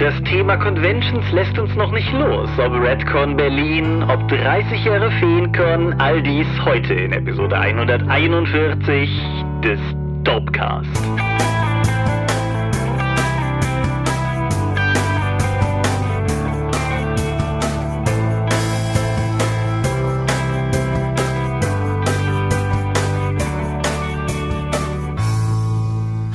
Das Thema Conventions lässt uns noch nicht los. Ob Redcon Berlin, ob 30 Jahre Feencon, all dies heute in Episode 141 des Dopecast.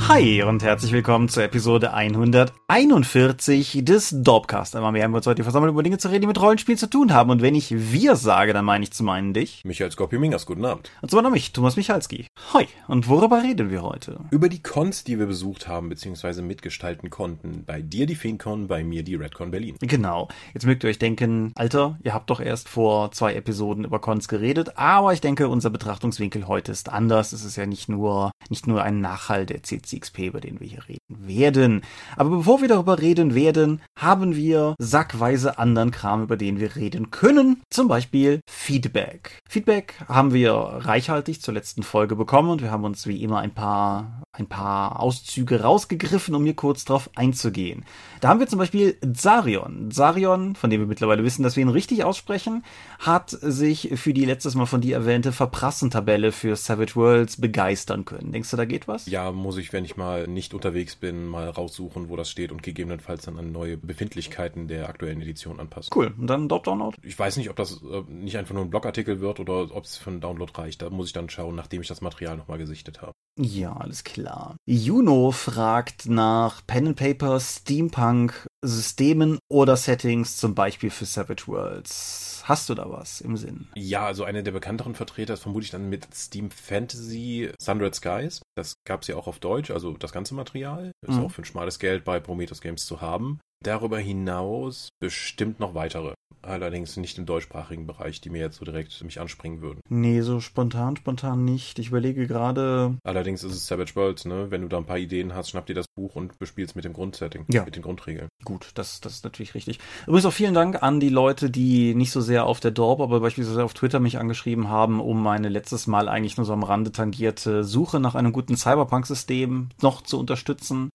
Hi und herzlich willkommen zur Episode 141 des Dorpcast. Einmal mehr haben wir uns heute versammelt, über Dinge zu reden, die mit Rollenspiel zu tun haben. Und wenn ich wir sage, dann meine ich zum einen dich. Michael Skorpio-Mingas, guten Abend. Und zum anderen mich, Thomas Michalski. Hoi. Und worüber reden wir heute? Über die Cons, die wir besucht haben, beziehungsweise mitgestalten konnten. Bei dir die FeenCon, bei mir die Redcon Berlin. Genau. Jetzt mögt ihr euch denken, Alter, ihr habt doch erst vor zwei Episoden über Cons geredet, aber ich denke, unser Betrachtungswinkel heute ist anders. Es ist ja nicht nur, nicht nur ein Nachhall der CC XP, über den wir hier reden werden. Aber bevor wir darüber reden werden, haben wir sackweise anderen Kram, über den wir reden können. Zum Beispiel Feedback. Feedback haben wir reichhaltig zur letzten Folge bekommen und wir haben uns wie immer ein paar, ein paar Auszüge rausgegriffen, um hier kurz drauf einzugehen. Da haben wir zum Beispiel Zarion. Zarion, von dem wir mittlerweile wissen, dass wir ihn richtig aussprechen, hat sich für die letztes Mal von dir erwähnte Verprassentabelle für Savage Worlds begeistern können. Denkst du, da geht was? Ja, muss ich, wenn ich mal nicht unterwegs bin, mal raussuchen, wo das steht und gegebenenfalls dann an neue Befindlichkeiten der aktuellen Edition anpassen. Cool. Und dann Download? Ich weiß nicht, ob das äh, nicht einfach nur ein Blogartikel wird oder ob es für einen Download reicht. Da muss ich dann schauen, nachdem ich das Material nochmal gesichtet habe. Ja, alles klar. Juno fragt nach Pen and Paper, Steampunk, Systemen oder Settings, zum Beispiel für Savage Worlds. Hast du da was im Sinn? Ja, also eine der bekannteren Vertreter ist vermutlich dann mit Steam Fantasy Sunred Skies. Das gab es ja auch auf Deutsch, also das ganze Material. Ist mhm. auch für ein schmales Geld bei Prometheus Games zu haben. Darüber hinaus bestimmt noch weitere. Allerdings nicht im deutschsprachigen Bereich, die mir jetzt so direkt mich anspringen würden. Nee, so spontan, spontan nicht. Ich überlege gerade. Allerdings ist es Savage Worlds, ne? Wenn du da ein paar Ideen hast, schnapp dir das Buch und bespielst mit dem Grundsetting, ja. mit den Grundregeln. Gut, das, das ist natürlich richtig. Übrigens auch vielen Dank an die Leute, die nicht so sehr auf der Dorp, aber beispielsweise auf Twitter mich angeschrieben haben, um meine letztes Mal eigentlich nur so am Rande tangierte Suche nach einem guten Cyberpunk-System noch zu unterstützen.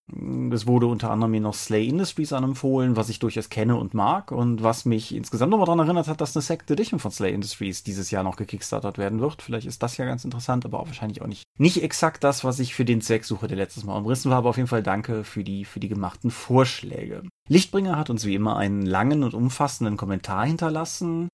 Es wurde unter anderem mir noch Slay Industries anempfohlen, was ich durchaus kenne und mag und was mich insgesamt nochmal daran erinnert hat, dass eine Second Edition von Slay Industries dieses Jahr noch gekickstartet werden wird. Vielleicht ist das ja ganz interessant, aber auch wahrscheinlich auch nicht, nicht exakt das, was ich für den Zweck suche, der letztes Mal umrissen war, aber auf jeden Fall danke für die, für die gemachten Vorschläge. Lichtbringer hat uns wie immer einen langen und umfassenden Kommentar hinterlassen.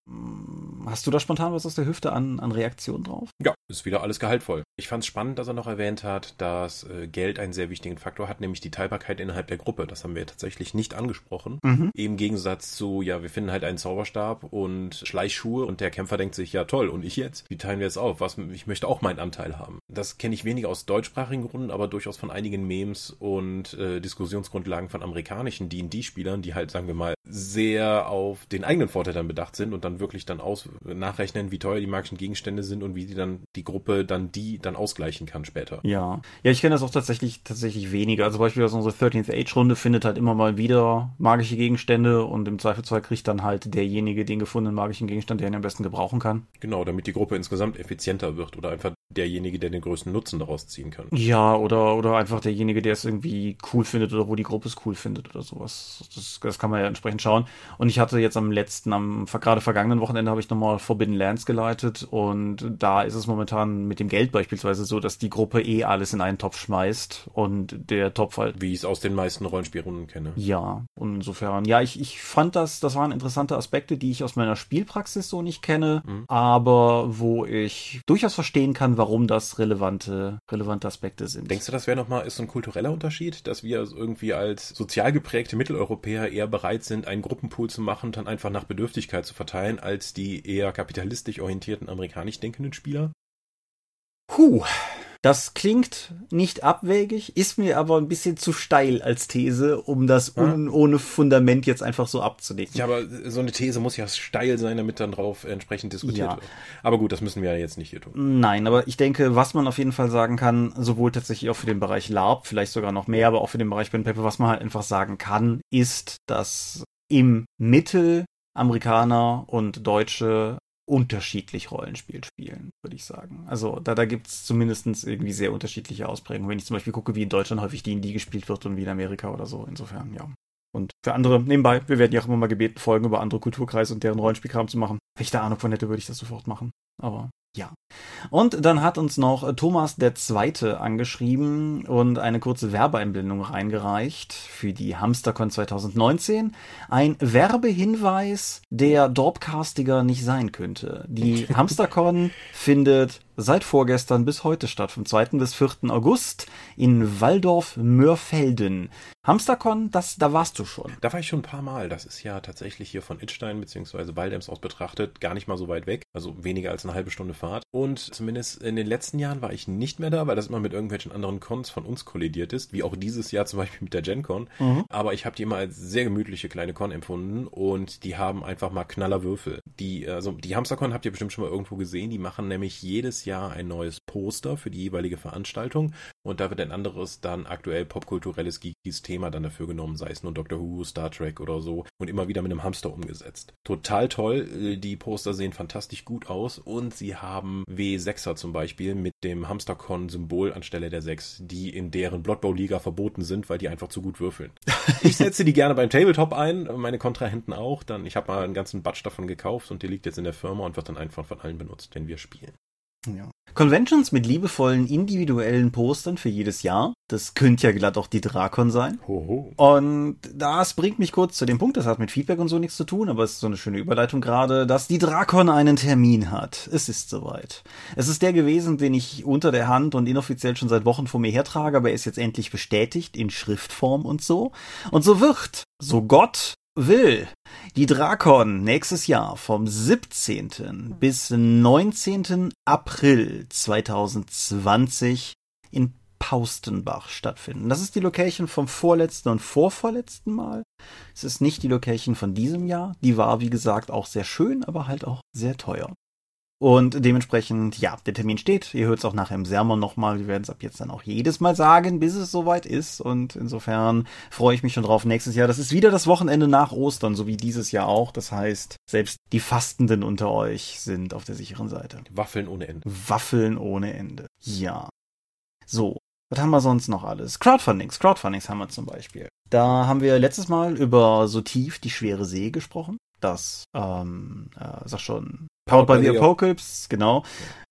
Hast du da spontan was aus der Hüfte an, an Reaktion drauf? Ja, ist wieder alles gehaltvoll. Ich fand es spannend, dass er noch erwähnt hat, dass äh, Geld einen sehr wichtigen Faktor hat, nämlich die Teilbarkeit innerhalb der Gruppe. Das haben wir tatsächlich nicht angesprochen. Mhm. Im Gegensatz zu, ja, wir finden halt einen Zauberstab und Schleichschuhe und der Kämpfer denkt sich, ja toll, und ich jetzt? Wie teilen wir es auf? Was, ich möchte auch meinen Anteil haben. Das kenne ich weniger aus deutschsprachigen Gründen, aber durchaus von einigen Memes und äh, Diskussionsgrundlagen von amerikanischen D&D-Spielern, die halt, sagen wir mal, sehr auf den eigenen Vorteil dann bedacht sind und dann wirklich dann aus nachrechnen, wie teuer die magischen Gegenstände sind und wie die dann die Gruppe dann die dann ausgleichen kann später. Ja, ja, ich kenne das auch tatsächlich tatsächlich weniger. Also beispielsweise unsere 13th Age Runde findet halt immer mal wieder magische Gegenstände und im Zweifelsfall kriegt dann halt derjenige den gefundenen magischen Gegenstand, der ihn am besten gebrauchen kann. Genau, damit die Gruppe insgesamt effizienter wird oder einfach derjenige, der den größten Nutzen daraus ziehen kann. Ja, oder oder einfach derjenige, der es irgendwie cool findet oder wo die Gruppe es cool findet oder sowas. Das, das kann man ja entsprechend schauen. Und ich hatte jetzt am letzten, am gerade vergangenen Wochenende habe ich nochmal Forbidden Lands geleitet und da ist es momentan mit dem Geld beispielsweise so, dass die Gruppe eh alles in einen Topf schmeißt und der Topf halt. Wie ich es aus den meisten Rollenspielrunden kenne. Ja, und insofern, ja, ich, ich fand das, das waren interessante Aspekte, die ich aus meiner Spielpraxis so nicht kenne, mhm. aber wo ich durchaus verstehen kann, warum das relevante, relevante Aspekte sind. Denkst du, das wäre nochmal, ist so ein kultureller Unterschied, dass wir irgendwie als sozial geprägte Mitteleuropäer eher bereit sind, einen Gruppenpool zu machen und dann einfach nach Bedürftigkeit zu verteilen, als die eher kapitalistisch orientierten amerikanisch denkenden Spieler? Puh, das klingt nicht abwegig, ist mir aber ein bisschen zu steil als These, um das un, ohne Fundament jetzt einfach so abzudecken. Ja, aber so eine These muss ja steil sein, damit dann drauf entsprechend diskutiert ja. wird. Aber gut, das müssen wir ja jetzt nicht hier tun. Nein, aber ich denke, was man auf jeden Fall sagen kann, sowohl tatsächlich auch für den Bereich LARP, vielleicht sogar noch mehr, aber auch für den Bereich Pen Paper, was man halt einfach sagen kann, ist, dass im Mittel Amerikaner und Deutsche unterschiedlich Rollenspiel spielen, würde ich sagen. Also da, da gibt es zumindest irgendwie sehr unterschiedliche Ausprägungen. Wenn ich zum Beispiel gucke, wie in Deutschland häufig D&D gespielt wird und wie in Amerika oder so. Insofern, ja. Und für andere nebenbei, wir werden ja auch immer mal gebeten, Folgen über andere Kulturkreise und deren Rollenspielkram zu machen. Wenn ich da Ahnung von hätte, würde ich das sofort machen. Aber ja. Und dann hat uns noch Thomas der Zweite angeschrieben und eine kurze Werbeeinblendung reingereicht für die Hamstercon 2019. Ein Werbehinweis, der Dorpcastiger nicht sein könnte. Die Hamstercon findet seit vorgestern bis heute statt, vom 2. bis 4. August in Waldorf-Mörfelden. Hamstercon, das, da warst du schon. Da war ich schon ein paar Mal. Das ist ja tatsächlich hier von Itstein bzw. Waldems aus betrachtet gar nicht mal so weit weg. Also weniger als eine halbe Stunde Fahrt. Und zumindest in den letzten Jahren war ich nicht mehr da, weil das immer mit irgendwelchen anderen Cons von uns kollidiert ist, wie auch dieses Jahr zum Beispiel mit der GenCon. Mhm. Aber ich habe die immer als sehr gemütliche kleine Con empfunden und die haben einfach mal Knallerwürfel. Die, also die Hamstercon habt ihr bestimmt schon mal irgendwo gesehen. Die machen nämlich jedes Jahr ein neues Poster für die jeweilige Veranstaltung und da wird ein anderes dann aktuell popkulturelles geekys Thema dann dafür genommen, sei es nur Doctor Who, Star Trek oder so und immer wieder mit einem Hamster umgesetzt. Total toll, äh, die Poster sehen fantastisch gut aus und sie haben W6er zum Beispiel mit dem Hamstercon-Symbol anstelle der 6, die in deren Blood Bowl Liga verboten sind, weil die einfach zu gut würfeln. ich setze die gerne beim Tabletop ein, meine Kontrahenten auch, dann ich habe mal einen ganzen Batch davon gekauft und die liegt jetzt in der Firma und wird dann einfach von allen benutzt, wenn wir spielen. Ja. Conventions mit liebevollen individuellen Postern für jedes Jahr. Das könnte ja glatt auch die Drakon sein. Hoho. Und das bringt mich kurz zu dem Punkt, das hat mit Feedback und so nichts zu tun, aber es ist so eine schöne Überleitung gerade, dass die Drakon einen Termin hat. Es ist soweit. Es ist der gewesen, den ich unter der Hand und inoffiziell schon seit Wochen vor mir hertrage, aber er ist jetzt endlich bestätigt in Schriftform und so. Und so wird, so Gott will die Drakon nächstes Jahr vom 17. bis 19. April 2020 in Paustenbach stattfinden. Das ist die Location vom vorletzten und vorvorletzten Mal. Es ist nicht die Location von diesem Jahr. Die war, wie gesagt, auch sehr schön, aber halt auch sehr teuer. Und dementsprechend, ja, der Termin steht. Ihr hört es auch nachher im Sermon nochmal. Wir werden es ab jetzt dann auch jedes Mal sagen, bis es soweit ist. Und insofern freue ich mich schon drauf nächstes Jahr. Das ist wieder das Wochenende nach Ostern, so wie dieses Jahr auch. Das heißt, selbst die Fastenden unter euch sind auf der sicheren Seite. Waffeln ohne Ende. Waffeln ohne Ende. Ja. So. Was haben wir sonst noch alles? Crowdfundings. Crowdfundings haben wir zum Beispiel. Da haben wir letztes Mal über so tief die schwere See gesprochen das, ähm, äh, sag schon, Powered by the Apocalypse, genau.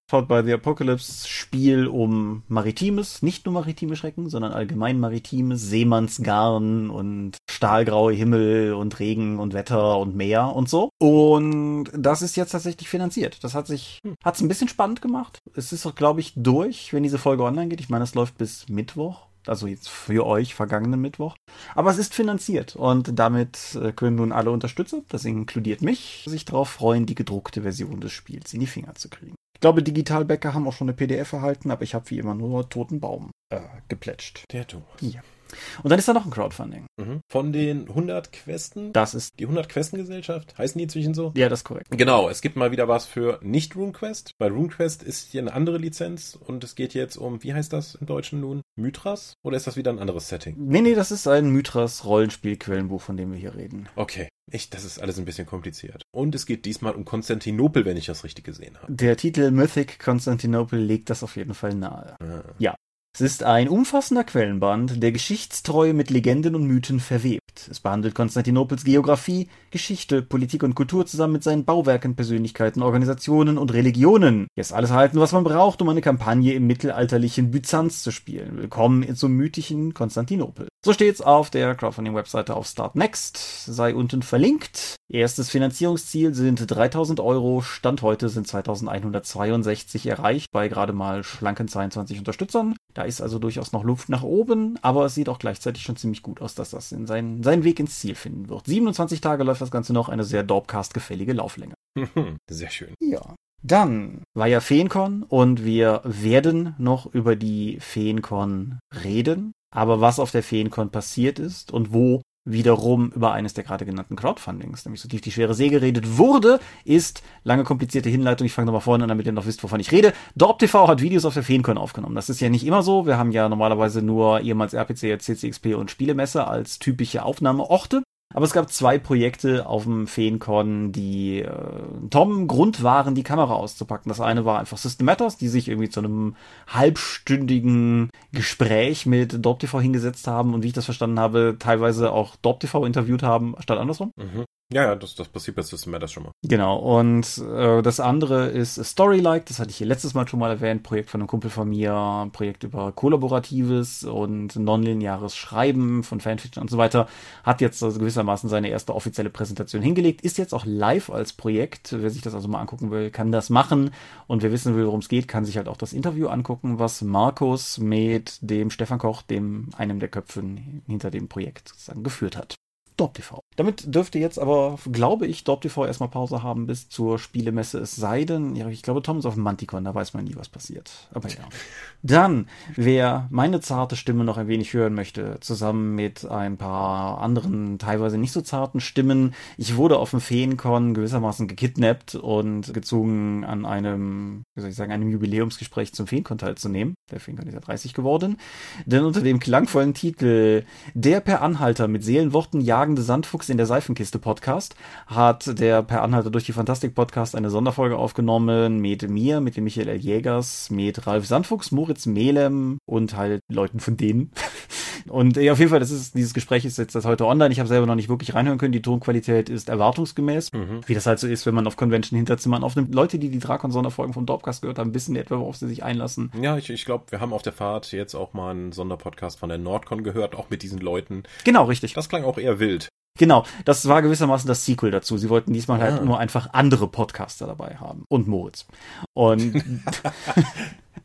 Powered by the Apocalypse Spiel um Maritimes, nicht nur maritime Schrecken, sondern allgemein Maritimes, Seemannsgarn und stahlgraue Himmel und Regen und Wetter und Meer und so. Und das ist jetzt tatsächlich finanziert. Das hat sich, hm. hat's ein bisschen spannend gemacht. Es ist auch, glaube ich, durch, wenn diese Folge online geht. Ich meine, es läuft bis Mittwoch also jetzt für euch vergangenen Mittwoch. Aber es ist finanziert und damit äh, können nun alle Unterstützer, das inkludiert mich, sich darauf freuen, die gedruckte Version des Spiels in die Finger zu kriegen. Ich glaube, Digitalbäcker haben auch schon eine PDF erhalten, aber ich habe wie immer nur Toten Baum äh, geplätscht. Der Thomas. Ja. Und dann ist da noch ein Crowdfunding. Mhm. Von den 100 Questen. Das ist die 100 Questengesellschaft. Heißen die inzwischen so? Ja, das ist korrekt. Genau, es gibt mal wieder was für nicht RuneQuest. Bei RuneQuest ist hier eine andere Lizenz und es geht jetzt um, wie heißt das im Deutschen nun? Mythras? Oder ist das wieder ein anderes Setting? Nee, nee, das ist ein Mythras Rollenspielquellenbuch, von dem wir hier reden. Okay. Ich, das ist alles ein bisschen kompliziert. Und es geht diesmal um Konstantinopel, wenn ich das richtig gesehen habe. Der Titel Mythic Konstantinopel legt das auf jeden Fall nahe. Ah. Ja, es ist ein umfassender Quellenband, der Geschichtstreue mit Legenden und Mythen verwebt. Es behandelt Konstantinopels Geografie, Geschichte, Politik und Kultur zusammen mit seinen Bauwerken, Persönlichkeiten, Organisationen und Religionen. Ist alles erhalten, was man braucht, um eine Kampagne im mittelalterlichen Byzanz zu spielen. Willkommen zum mythischen Konstantinopel. So steht's auf der Crowdfunding-Webseite auf Start Next, sei unten verlinkt. Erstes Finanzierungsziel sind 3000 Euro, Stand heute sind 2162 erreicht bei gerade mal schlanken 22 Unterstützern. Da ist also durchaus noch Luft nach oben, aber es sieht auch gleichzeitig schon ziemlich gut aus, dass das in seinen, seinen Weg ins Ziel finden wird. 27 Tage läuft das Ganze noch, eine sehr Dorpcast-gefällige Lauflänge. Sehr schön. Ja. Dann war ja Feencon und wir werden noch über die Feencon reden. Aber was auf der Feencon passiert ist und wo wiederum über eines der gerade genannten Crowdfundings, nämlich so tief die schwere See geredet wurde, ist, lange komplizierte Hinleitung, ich fange nochmal vorne an, damit ihr noch wisst, wovon ich rede. Dorp TV hat Videos auf der Feencon aufgenommen. Das ist ja nicht immer so. Wir haben ja normalerweise nur ehemals RPC, CCXP und Spielemesse als typische Aufnahmeorte. Aber es gab zwei Projekte auf dem Feencon, die äh, Tom Grund waren, die Kamera auszupacken. Das eine war einfach System Matters, die sich irgendwie zu einem halbstündigen Gespräch mit DorpTV hingesetzt haben und wie ich das verstanden habe, teilweise auch DorpTV interviewt haben, statt andersrum. Mhm. Ja, ja, das, das passiert bei System Matters schon mal. Genau, und äh, das andere ist Storylike, das hatte ich hier letztes Mal schon mal erwähnt, Projekt von einem Kumpel von mir, Projekt über kollaboratives und nonlineares Schreiben von Fanfiction und so weiter, hat jetzt also gewissermaßen seine erste offizielle Präsentation hingelegt, ist jetzt auch live als Projekt, wer sich das also mal angucken will, kann das machen und wer wissen will, worum es geht, kann sich halt auch das Interview angucken, was Markus mit dem Stefan Koch, dem einem der Köpfe hinter dem Projekt sozusagen geführt hat. DorpTV. Damit dürfte jetzt aber, glaube ich, DorpTV erstmal Pause haben bis zur Spielemesse. Es sei denn, ja, ich glaube, Tom ist auf dem Manticon, da weiß man nie, was passiert. Aber ja. Dann, wer meine zarte Stimme noch ein wenig hören möchte, zusammen mit ein paar anderen, teilweise nicht so zarten Stimmen, ich wurde auf dem Feencon gewissermaßen gekidnappt und gezwungen, an einem, wie soll ich sagen, einem Jubiläumsgespräch zum Feencon teilzunehmen. Der Feencon ist ja 30 geworden. Denn unter dem klangvollen Titel Der per Anhalter mit Seelenworten jagende Sandfuchs in der Seifenkiste Podcast hat der per Anhalter durch die Fantastik Podcast eine Sonderfolge aufgenommen mit mir, mit dem Michael L. Jägers, mit Ralf Sandfuchs, Moritz Melem und halt Leuten von denen. Und ja, auf jeden Fall, das ist, dieses Gespräch ist jetzt das heute online. Ich habe selber noch nicht wirklich reinhören können. Die Tonqualität ist erwartungsgemäß. Mhm. Wie das halt so ist, wenn man auf Convention-Hinterzimmern aufnimmt. Leute, die die Drakon-Sonderfolgen vom Dorpcast gehört haben, wissen etwa, worauf sie sich einlassen. Ja, ich, ich glaube, wir haben auf der Fahrt jetzt auch mal einen Sonderpodcast von der Nordcon gehört, auch mit diesen Leuten. Genau, richtig. Das klang auch eher wild. Genau, das war gewissermaßen das Sequel dazu. Sie wollten diesmal halt ah. nur einfach andere Podcaster dabei haben. Und Moritz. Und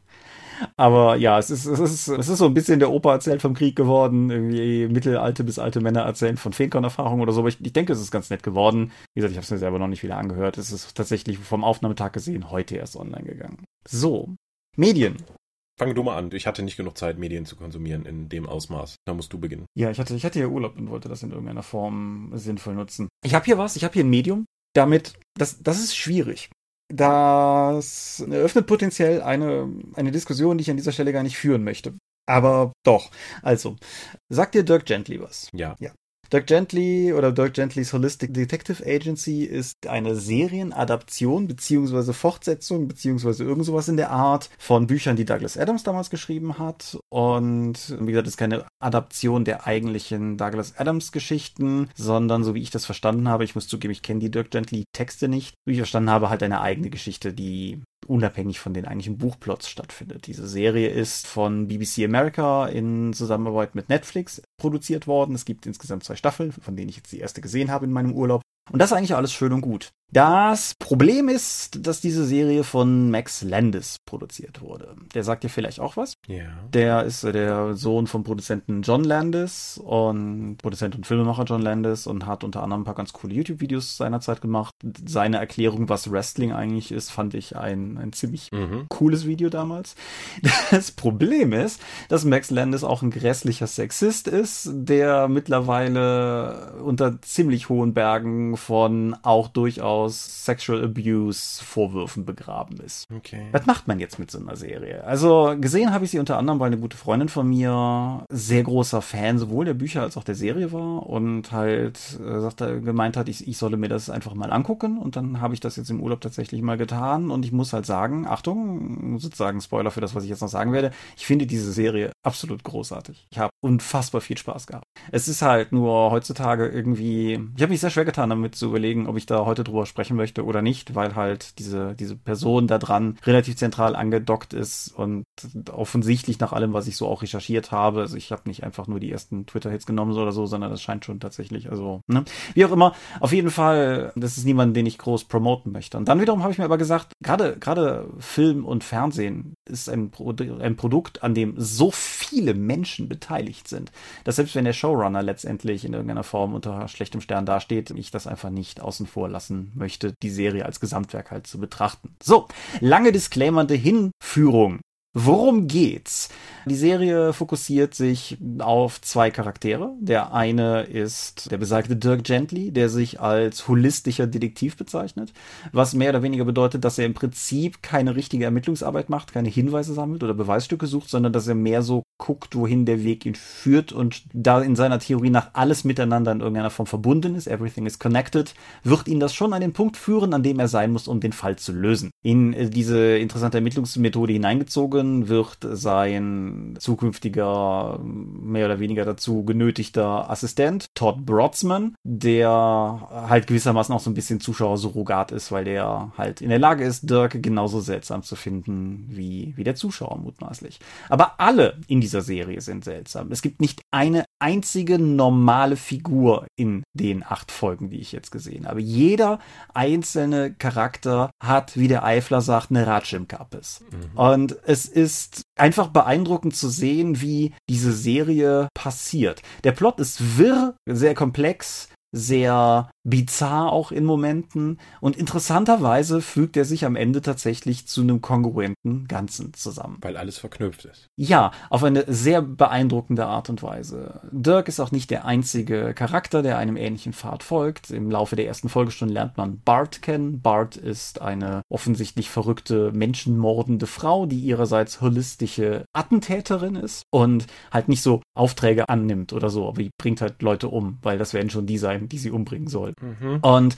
Aber ja, es ist, es ist, es ist so ein bisschen der Opa erzählt vom Krieg geworden. Irgendwie mittelalte bis alte Männer erzählen von Feenkon-Erfahrungen oder so. Aber ich, ich denke, es ist ganz nett geworden. Wie gesagt, ich habe es mir selber noch nicht wieder angehört. Es ist tatsächlich vom Aufnahmetag gesehen heute erst online gegangen. So, Medien. Fang du mal an. Ich hatte nicht genug Zeit, Medien zu konsumieren in dem Ausmaß. Da musst du beginnen. Ja, ich hatte, ich hatte ja Urlaub und wollte das in irgendeiner Form sinnvoll nutzen. Ich habe hier was, ich habe hier ein Medium. Damit, das, das ist schwierig. Das eröffnet potenziell eine, eine Diskussion, die ich an dieser Stelle gar nicht führen möchte. Aber doch. Also, sagt dir Dirk Gently was? Ja. Ja. Dirk Gently oder Dirk Gentlys Holistic Detective Agency ist eine Serienadaption beziehungsweise Fortsetzung beziehungsweise irgend sowas in der Art von Büchern, die Douglas Adams damals geschrieben hat. Und wie gesagt, ist keine Adaption der eigentlichen Douglas Adams Geschichten, sondern so wie ich das verstanden habe, ich muss zugeben, ich kenne die Dirk Gently Texte nicht, wie ich verstanden habe, halt eine eigene Geschichte, die unabhängig von den eigentlichen Buchplots stattfindet. Diese Serie ist von BBC America in Zusammenarbeit mit Netflix produziert worden. Es gibt insgesamt zwei Staffeln, von denen ich jetzt die erste gesehen habe in meinem Urlaub. Und das ist eigentlich alles schön und gut. Das Problem ist, dass diese Serie von Max Landis produziert wurde. Der sagt dir vielleicht auch was. Ja. Der ist der Sohn vom Produzenten John Landis und Produzent und Filmemacher John Landis und hat unter anderem ein paar ganz coole YouTube-Videos seinerzeit gemacht. Seine Erklärung, was Wrestling eigentlich ist, fand ich ein, ein ziemlich mhm. cooles Video damals. Das Problem ist, dass Max Landis auch ein grässlicher Sexist ist, der mittlerweile unter ziemlich hohen Bergen von auch durchaus Sexual Abuse Vorwürfen begraben ist. Okay. Was macht man jetzt mit so einer Serie? Also gesehen habe ich sie unter anderem, weil eine gute Freundin von mir sehr großer Fan sowohl der Bücher als auch der Serie war und halt äh, sagte, gemeint hat, ich, ich solle mir das einfach mal angucken und dann habe ich das jetzt im Urlaub tatsächlich mal getan und ich muss halt sagen, Achtung, sozusagen Spoiler für das, was ich jetzt noch sagen werde, ich finde diese Serie absolut großartig. Ich habe unfassbar viel Spaß gehabt. Es ist halt nur heutzutage irgendwie, ich habe mich sehr schwer getan damit, damit zu überlegen, ob ich da heute drüber sprechen möchte oder nicht, weil halt diese, diese Person da dran relativ zentral angedockt ist und offensichtlich nach allem, was ich so auch recherchiert habe, also ich habe nicht einfach nur die ersten Twitter-Hits genommen oder so, sondern das scheint schon tatsächlich, also, ne? Wie auch immer, auf jeden Fall, das ist niemand, den ich groß promoten möchte. Und dann wiederum habe ich mir aber gesagt, gerade, gerade Film und Fernsehen ist ein, Pro ein Produkt, an dem so viele Menschen beteiligt sind, dass selbst wenn der Showrunner letztendlich in irgendeiner Form unter schlechtem Stern dasteht, ich das einfach nicht außen vor lassen möchte, die Serie als Gesamtwerk halt zu betrachten. So, lange disclaimernde Hinführung. Worum geht's? Die Serie fokussiert sich auf zwei Charaktere. Der eine ist der besagte Dirk Gently, der sich als holistischer Detektiv bezeichnet, was mehr oder weniger bedeutet, dass er im Prinzip keine richtige Ermittlungsarbeit macht, keine Hinweise sammelt oder Beweisstücke sucht, sondern dass er mehr so guckt, wohin der Weg ihn führt und da in seiner Theorie nach alles miteinander in irgendeiner Form verbunden ist, everything is connected, wird ihn das schon an den Punkt führen, an dem er sein muss, um den Fall zu lösen. In äh, diese interessante Ermittlungsmethode hineingezogen wird sein zukünftiger, mehr oder weniger dazu genötigter Assistent, Todd Brodsman, der halt gewissermaßen auch so ein bisschen Zuschauersurrogat ist, weil der halt in der Lage ist, Dirk genauso seltsam zu finden wie, wie der Zuschauer mutmaßlich. Aber alle in dieser Serie sind seltsam. Es gibt nicht eine einzige normale Figur in den acht Folgen, die ich jetzt gesehen habe. Jeder einzelne Charakter hat, wie der Eifler sagt, eine Ratsch im Kappes. Mhm. Und es ist einfach beeindruckend zu sehen, wie diese Serie passiert. Der Plot ist wirr, sehr komplex, sehr bizarr auch in Momenten und interessanterweise fügt er sich am Ende tatsächlich zu einem kongruenten Ganzen zusammen. Weil alles verknüpft ist. Ja, auf eine sehr beeindruckende Art und Weise. Dirk ist auch nicht der einzige Charakter, der einem ähnlichen Pfad folgt. Im Laufe der ersten Folgestunde lernt man Bart kennen. Bart ist eine offensichtlich verrückte, menschenmordende Frau, die ihrerseits holistische Attentäterin ist und halt nicht so Aufträge annimmt oder so, aber die bringt halt Leute um, weil das werden schon die sein, die sie umbringen soll. Mhm. Und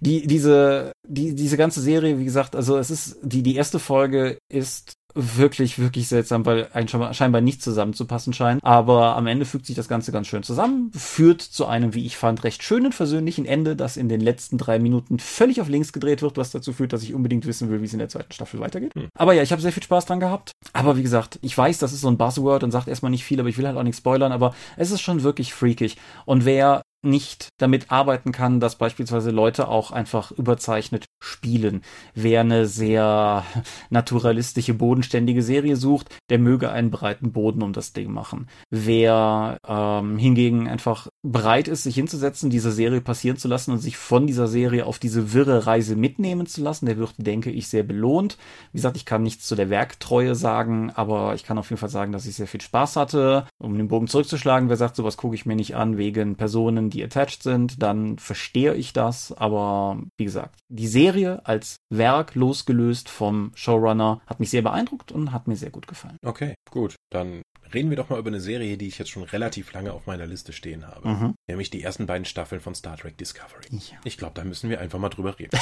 die, diese, die, diese ganze Serie, wie gesagt, also es ist, die, die erste Folge ist wirklich, wirklich seltsam, weil ein scheinbar nicht zusammenzupassen scheint. Aber am Ende fügt sich das Ganze ganz schön zusammen, führt zu einem, wie ich fand, recht schönen, versöhnlichen Ende, das in den letzten drei Minuten völlig auf links gedreht wird, was dazu führt, dass ich unbedingt wissen will, wie es in der zweiten Staffel weitergeht. Hm. Aber ja, ich habe sehr viel Spaß dran gehabt. Aber wie gesagt, ich weiß, das ist so ein Buzzword und sagt erstmal nicht viel, aber ich will halt auch nicht spoilern, aber es ist schon wirklich freakig. Und wer nicht damit arbeiten kann, dass beispielsweise Leute auch einfach überzeichnet spielen. Wer eine sehr naturalistische, bodenständige Serie sucht, der möge einen breiten Boden um das Ding machen. Wer ähm, hingegen einfach bereit ist, sich hinzusetzen, diese Serie passieren zu lassen und sich von dieser Serie auf diese wirre Reise mitnehmen zu lassen, der wird, denke ich, sehr belohnt. Wie gesagt, ich kann nichts zu der Werktreue sagen, aber ich kann auf jeden Fall sagen, dass ich sehr viel Spaß hatte. Um den Bogen zurückzuschlagen, wer sagt, sowas gucke ich mir nicht an wegen Personen, die attached sind, dann verstehe ich das. Aber wie gesagt, die Serie als Werk losgelöst vom Showrunner hat mich sehr beeindruckt und hat mir sehr gut gefallen. Okay, gut. Dann reden wir doch mal über eine Serie, die ich jetzt schon relativ lange auf meiner Liste stehen habe. Mhm. Nämlich die ersten beiden Staffeln von Star Trek Discovery. Ja. Ich glaube, da müssen wir einfach mal drüber reden.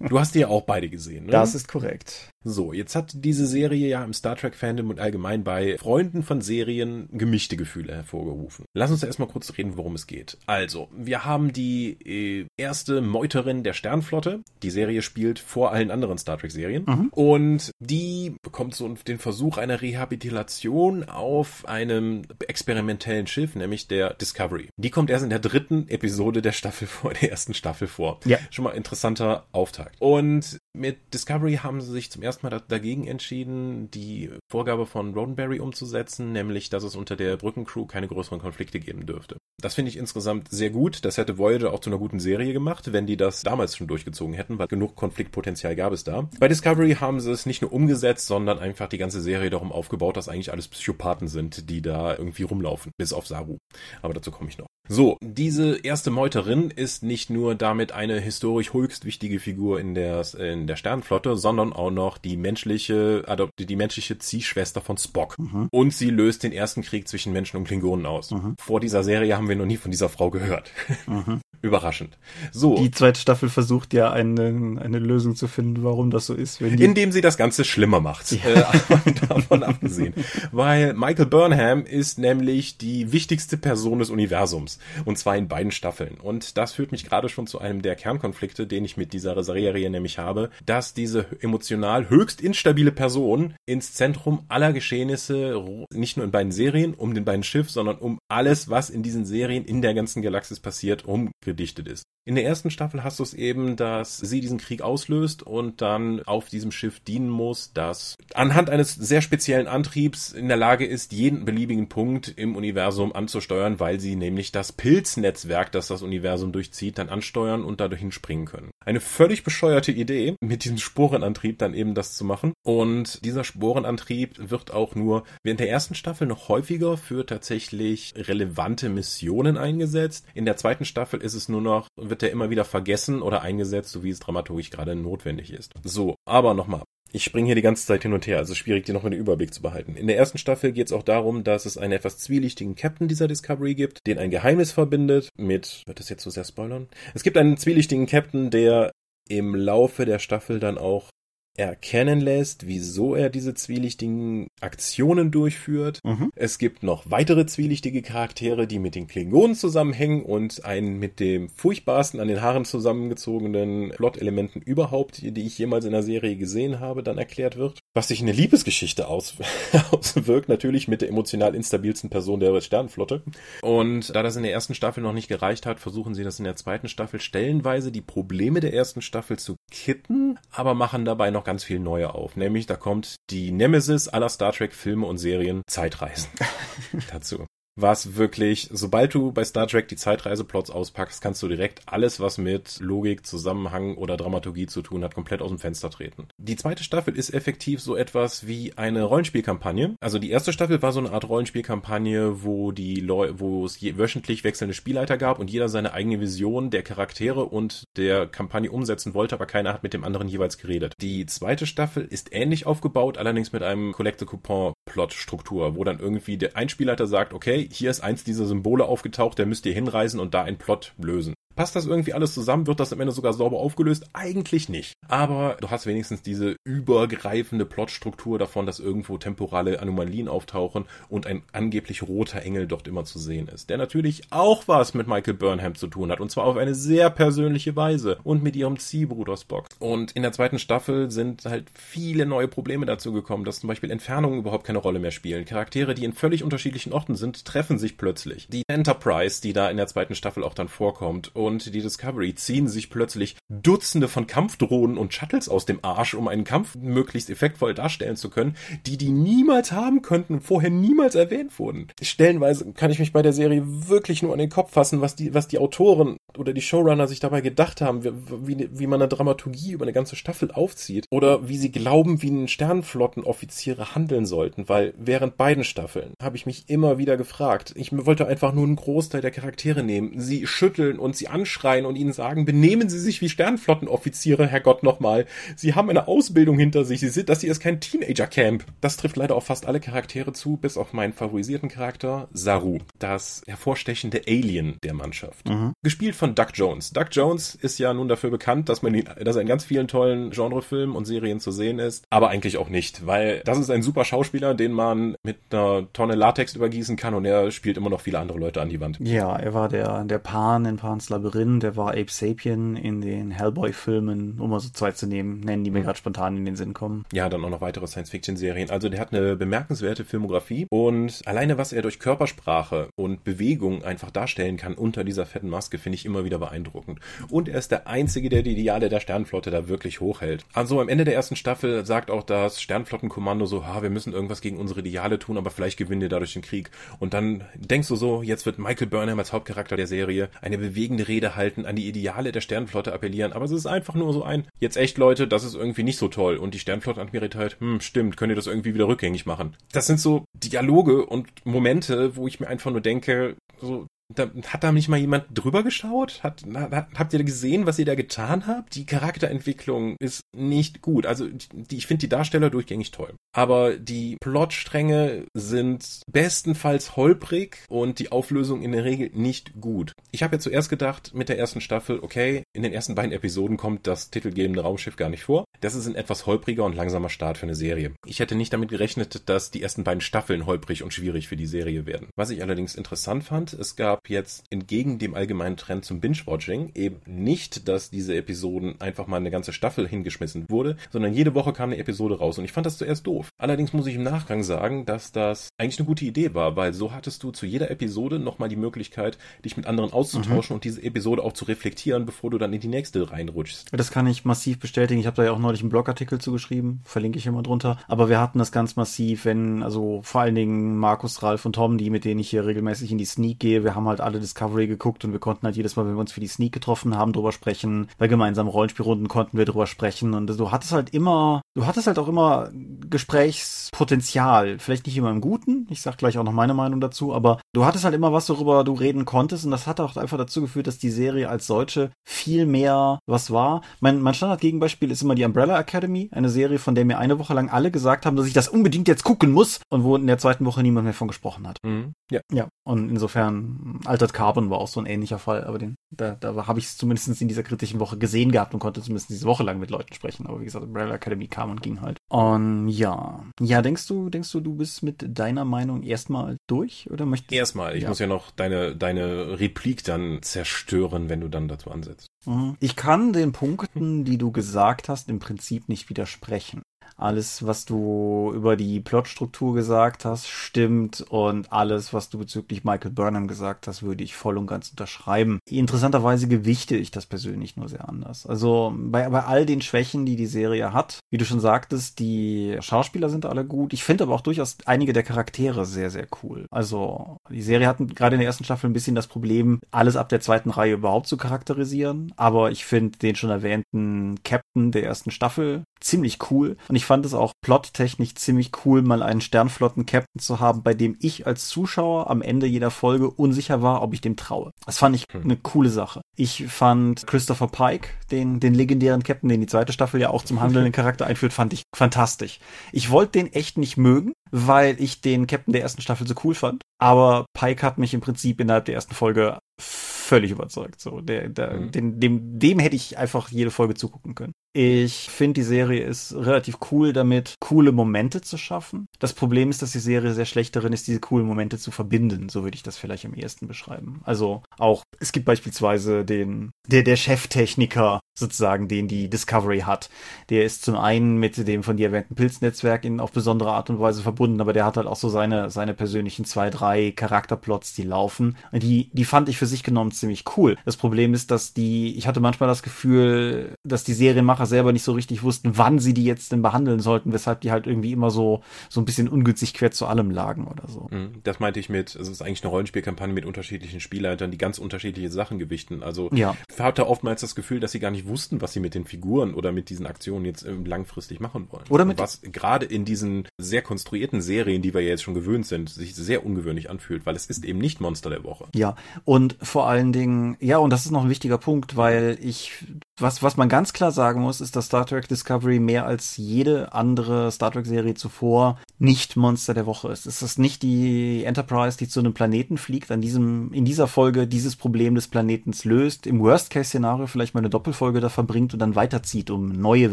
du hast die ja auch beide gesehen, ne? Das ist korrekt. So, jetzt hat diese Serie ja im Star Trek-Fandom und allgemein bei Freunden von Serien gemischte Gefühle hervorgerufen. Lass uns erstmal kurz reden, worum es geht. Also, wir haben die äh, erste Meuterin der Sternflotte. Die Serie spielt vor allen anderen Star Trek-Serien. Mhm. Und die bekommt so den Versuch einer Rehabilitation auf einem experimentellen Schiff, nämlich der Discovery. Die kommt erst in der dritten Episode der Staffel vor, der ersten Staffel vor. Ja. Schon mal interessanter Auftakt. Und mit Discovery haben sie sich zum ersten Mal dagegen entschieden, die Vorgabe von Roddenberry umzusetzen, nämlich, dass es unter der Brückencrew keine größeren Konflikte geben dürfte. Das finde ich insgesamt sehr gut. Das hätte Voyager auch zu einer guten Serie gemacht, wenn die das damals schon durchgezogen hätten, weil genug Konfliktpotenzial gab es da. Bei Discovery haben sie es nicht nur umgesetzt, sondern einfach die ganze Serie darum aufgebaut, dass eigentlich alles Psychopathen sind, die da irgendwie rumlaufen, bis auf Saru. Aber dazu komme ich noch. So, diese erste Meuterin ist nicht nur damit eine historisch höchst wichtige Figur in der, in der Sternflotte, sondern auch noch die menschliche, die menschliche Ziehschwester von Spock. Mhm. Und sie löst den ersten Krieg zwischen Menschen und Klingonen aus. Mhm. Vor dieser Serie haben wir noch nie von dieser Frau gehört. Mhm. Überraschend. So. Die zweite Staffel versucht ja eine, eine Lösung zu finden, warum das so ist. Indem sie das Ganze schlimmer macht. Ja. Äh, davon abgesehen. Weil Michael Burnham ist nämlich die wichtigste Person des Universums. Und zwar in beiden Staffeln. Und das führt mich gerade schon zu einem der Kernkonflikte, den ich mit dieser Serie nämlich habe, dass diese emotional höchst instabile Person ins Zentrum aller Geschehnisse, nicht nur in beiden Serien, um den beiden Schiff, sondern um alles, was in diesen Serien in der ganzen Galaxis passiert, umgedichtet ist. In der ersten Staffel hast du es eben, dass sie diesen Krieg auslöst und dann auf diesem Schiff dienen muss, das anhand eines sehr speziellen Antriebs in der Lage ist, jeden beliebigen Punkt im Universum anzusteuern, weil sie nämlich das Pilznetzwerk, das das Universum durchzieht, dann ansteuern und dadurch hinspringen können. Eine völlig bescheuerte Idee, mit diesem Sporenantrieb dann eben das zu machen. Und dieser Sporenantrieb wird auch nur während der ersten Staffel noch häufiger für tatsächlich relevante Missionen eingesetzt. In der zweiten Staffel ist es nur noch wird er immer wieder vergessen oder eingesetzt, so wie es dramaturgisch gerade notwendig ist. So, aber nochmal. Ich springe hier die ganze Zeit hin und her, also schwierig, dir noch den Überblick zu behalten. In der ersten Staffel geht es auch darum, dass es einen etwas zwielichtigen Captain dieser Discovery gibt, den ein Geheimnis verbindet mit, wird das jetzt so sehr spoilern? Es gibt einen zwielichtigen Captain, der im Laufe der Staffel dann auch erkennen lässt, wieso er diese zwielichtigen Aktionen durchführt. Mhm. Es gibt noch weitere zwielichtige Charaktere, die mit den Klingonen zusammenhängen und einen mit dem furchtbarsten an den Haaren zusammengezogenen Plot-Elementen überhaupt, die ich jemals in der Serie gesehen habe, dann erklärt wird. Was sich in eine Liebesgeschichte aus auswirkt, natürlich mit der emotional instabilsten Person der Sternenflotte. Und da das in der ersten Staffel noch nicht gereicht hat, versuchen sie das in der zweiten Staffel stellenweise die Probleme der ersten Staffel zu kitten, aber machen dabei noch ganz viel neue auf. Nämlich da kommt die Nemesis aller Star Trek Filme und Serien Zeitreisen dazu was wirklich, sobald du bei Star Trek die Zeitreiseplots auspackst, kannst du direkt alles, was mit Logik, Zusammenhang oder Dramaturgie zu tun hat, komplett aus dem Fenster treten. Die zweite Staffel ist effektiv so etwas wie eine Rollenspielkampagne. Also die erste Staffel war so eine Art Rollenspielkampagne, wo die Leu wo es wöchentlich wechselnde Spielleiter gab und jeder seine eigene Vision der Charaktere und der Kampagne umsetzen wollte, aber keiner hat mit dem anderen jeweils geredet. Die zweite Staffel ist ähnlich aufgebaut, allerdings mit einem Collect-the-Coupon-Plot-Struktur, wo dann irgendwie der Einspielleiter sagt, okay, hier ist eins dieser Symbole aufgetaucht, der müsst ihr hinreisen und da einen Plot lösen. Passt das irgendwie alles zusammen? Wird das am Ende sogar sauber aufgelöst? Eigentlich nicht. Aber du hast wenigstens diese übergreifende Plotstruktur davon, dass irgendwo temporale Anomalien auftauchen und ein angeblich roter Engel dort immer zu sehen ist. Der natürlich auch was mit Michael Burnham zu tun hat. Und zwar auf eine sehr persönliche Weise. Und mit ihrem Ziehbruder Spock. Und in der zweiten Staffel sind halt viele neue Probleme dazu gekommen, dass zum Beispiel Entfernungen überhaupt keine Rolle mehr spielen. Charaktere, die in völlig unterschiedlichen Orten sind, treffen sich plötzlich. Die Enterprise, die da in der zweiten Staffel auch dann vorkommt. Und und die Discovery ziehen sich plötzlich Dutzende von Kampfdrohnen und Shuttles aus dem Arsch, um einen Kampf möglichst effektvoll darstellen zu können, die die niemals haben könnten vorher niemals erwähnt wurden. Stellenweise kann ich mich bei der Serie wirklich nur an den Kopf fassen, was die, was die Autoren oder die Showrunner sich dabei gedacht haben, wie, wie, man eine Dramaturgie über eine ganze Staffel aufzieht oder wie sie glauben, wie ein Sternenflottenoffiziere handeln sollten, weil während beiden Staffeln habe ich mich immer wieder gefragt. Ich wollte einfach nur einen Großteil der Charaktere nehmen, sie schütteln und sie anschreien und ihnen sagen, benehmen Sie sich wie Sternflottenoffiziere, Herrgott nochmal. Sie haben eine Ausbildung hinter sich. Sie sind, das hier ist kein Teenager-Camp. Das trifft leider auf fast alle Charaktere zu, bis auf meinen favorisierten Charakter, Saru. Das hervorstechende Alien der Mannschaft. Mhm. Gespielt von Doug Jones. Doug Jones ist ja nun dafür bekannt, dass man ihn, dass er in ganz vielen tollen Genrefilmen und Serien zu sehen ist, aber eigentlich auch nicht, weil das ist ein super Schauspieler, den man mit einer Tonne Latex übergießen kann und er spielt immer noch viele andere Leute an die Wand. Ja, er war der, der Pan in Pans Labyrinth Labyrinth, der war Ape Sapien in den Hellboy-Filmen, um mal so zwei zu nehmen, nennen, die mir gerade spontan in den Sinn kommen. Ja, dann auch noch weitere Science-Fiction-Serien. Also der hat eine bemerkenswerte Filmografie und alleine was er durch Körpersprache und Bewegung einfach darstellen kann unter dieser fetten Maske, finde ich immer wieder beeindruckend. Und er ist der Einzige, der die Ideale der Sternflotte da wirklich hochhält. Also am Ende der ersten Staffel sagt auch das Sternflottenkommando so, ha, wir müssen irgendwas gegen unsere Ideale tun, aber vielleicht gewinnen wir dadurch den Krieg. Und dann denkst du so, jetzt wird Michael Burnham als Hauptcharakter der Serie eine bewegende Rede halten, an die Ideale der Sternflotte appellieren, aber es ist einfach nur so ein, jetzt echt Leute, das ist irgendwie nicht so toll. Und die Sternflottenadmiralität, hm, stimmt, könnt ihr das irgendwie wieder rückgängig machen. Das sind so Dialoge und Momente, wo ich mir einfach nur denke, so, da, hat da nicht mal jemand drüber geschaut? Hat, hat, habt ihr gesehen, was ihr da getan habt? Die Charakterentwicklung ist nicht gut. Also die, ich finde die Darsteller durchgängig toll. Aber die Plotstränge sind bestenfalls holprig und die Auflösung in der Regel nicht gut. Ich habe ja zuerst gedacht, mit der ersten Staffel, okay, in den ersten beiden Episoden kommt das titelgebende Raumschiff gar nicht vor. Das ist ein etwas holpriger und langsamer Start für eine Serie. Ich hätte nicht damit gerechnet, dass die ersten beiden Staffeln holprig und schwierig für die Serie werden. Was ich allerdings interessant fand, es gab gab jetzt entgegen dem allgemeinen Trend zum Binge-Watching eben nicht, dass diese Episoden einfach mal eine ganze Staffel hingeschmissen wurde, sondern jede Woche kam eine Episode raus und ich fand das zuerst doof. Allerdings muss ich im Nachgang sagen, dass das eigentlich eine gute Idee war, weil so hattest du zu jeder Episode nochmal die Möglichkeit, dich mit anderen auszutauschen mhm. und diese Episode auch zu reflektieren, bevor du dann in die nächste reinrutschst. Das kann ich massiv bestätigen. Ich habe da ja auch neulich einen Blogartikel zugeschrieben, verlinke ich immer drunter. Aber wir hatten das ganz massiv, wenn, also vor allen Dingen Markus, Ralf und Tom, die mit denen ich hier regelmäßig in die Sneak gehe, wir haben halt alle Discovery geguckt und wir konnten halt jedes Mal, wenn wir uns für die Sneak getroffen haben, drüber sprechen. Bei gemeinsamen Rollenspielrunden konnten wir drüber sprechen und du hattest halt immer, du hattest halt auch immer Gesprächspotenzial. Vielleicht nicht immer im Guten. Ich sag gleich auch noch meine Meinung dazu, aber du hattest halt immer was, worüber du reden konntest und das hat auch einfach dazu geführt, dass die Serie als solche viel mehr was war. Mein, mein Standardgegenbeispiel ist immer die Umbrella Academy, eine Serie, von der mir eine Woche lang alle gesagt haben, dass ich das unbedingt jetzt gucken muss und wo in der zweiten Woche niemand mehr von gesprochen hat. Mhm. Ja. Ja. Und insofern, Altered Carbon war auch so ein ähnlicher Fall, aber den, da, da habe ich es zumindest in dieser kritischen Woche gesehen gehabt und konnte zumindest diese Woche lang mit Leuten sprechen. Aber wie gesagt, Umbrella Academy kam und ging halt. Und ja. Ja, denkst du, denkst du, du bist mit deiner Meinung erstmal durch oder möchtest Erstmal, ich ja. muss ja noch deine, deine Replik dann zerstören, wenn du dann dazu ansetzt. Mhm. Ich kann den Punkten, die du gesagt hast, im Prinzip nicht widersprechen. Alles, was du über die Plotstruktur gesagt hast, stimmt und alles, was du bezüglich Michael Burnham gesagt hast, würde ich voll und ganz unterschreiben. Interessanterweise gewichte ich das persönlich nur sehr anders. Also bei, bei all den Schwächen, die die Serie hat, wie du schon sagtest, die Schauspieler sind alle gut. Ich finde aber auch durchaus einige der Charaktere sehr, sehr cool. Also die Serie hat gerade in der ersten Staffel ein bisschen das Problem, alles ab der zweiten Reihe überhaupt zu charakterisieren. Aber ich finde den schon erwähnten Captain der ersten Staffel ziemlich cool. Und ich fand es auch plottechnisch ziemlich cool, mal einen Sternflotten-Captain zu haben, bei dem ich als Zuschauer am Ende jeder Folge unsicher war, ob ich dem traue. Das fand ich hm. eine coole Sache. Ich fand Christopher Pike, den, den legendären Captain, den die zweite Staffel ja auch zum handelnden Charakter einführt, fand ich fantastisch. Ich wollte den echt nicht mögen, weil ich den Captain der ersten Staffel so cool fand. Aber Pike hat mich im Prinzip innerhalb der ersten Folge völlig überzeugt. So, der, der, mhm. den, dem, dem hätte ich einfach jede Folge zugucken können. Ich finde, die Serie ist relativ cool damit, coole Momente zu schaffen. Das Problem ist, dass die Serie sehr schlecht darin ist, diese coolen Momente zu verbinden. So würde ich das vielleicht am ehesten beschreiben. Also auch, es gibt beispielsweise den, der, der Cheftechniker sozusagen, den die Discovery hat. Der ist zum einen mit dem von dir erwähnten Pilznetzwerk in auf besondere Art und Weise verbunden, aber der hat halt auch so seine, seine persönlichen zwei, drei Charakterplots, die laufen. Die, die fand ich für sich genommen ziemlich cool. Das Problem ist, dass die, ich hatte manchmal das Gefühl, dass die Serienmacher selber nicht so richtig wussten, wann sie die jetzt denn behandeln sollten, weshalb die halt irgendwie immer so, so ein bisschen ungünstig quer zu allem lagen oder so. Mhm. Das meinte ich mit, es ist eigentlich eine Rollenspielkampagne mit unterschiedlichen Spielleitern, die ganz unterschiedliche Sachen gewichten. Also ja. ich hatte oftmals das Gefühl, dass sie gar nicht wussten, was sie mit den Figuren oder mit diesen Aktionen jetzt ähm, langfristig machen wollen. Oder mit was gerade in diesen sehr konstruierten Serien, die wir ja jetzt schon gewöhnt sind, sich sehr ungewöhnlich anfühlt, weil es ist eben nicht Monster der Woche. Ja, und vor allen Dingen, ja, und das ist noch ein wichtiger Punkt, weil ich was, was man ganz klar sagen muss, ist, dass Star Trek Discovery mehr als jede andere Star Trek Serie zuvor nicht Monster der Woche ist. Es ist nicht die Enterprise, die zu einem Planeten fliegt, an diesem, in dieser Folge dieses Problem des Planetens löst, im Worst-Case-Szenario vielleicht mal eine Doppelfolge da verbringt und dann weiterzieht, um neue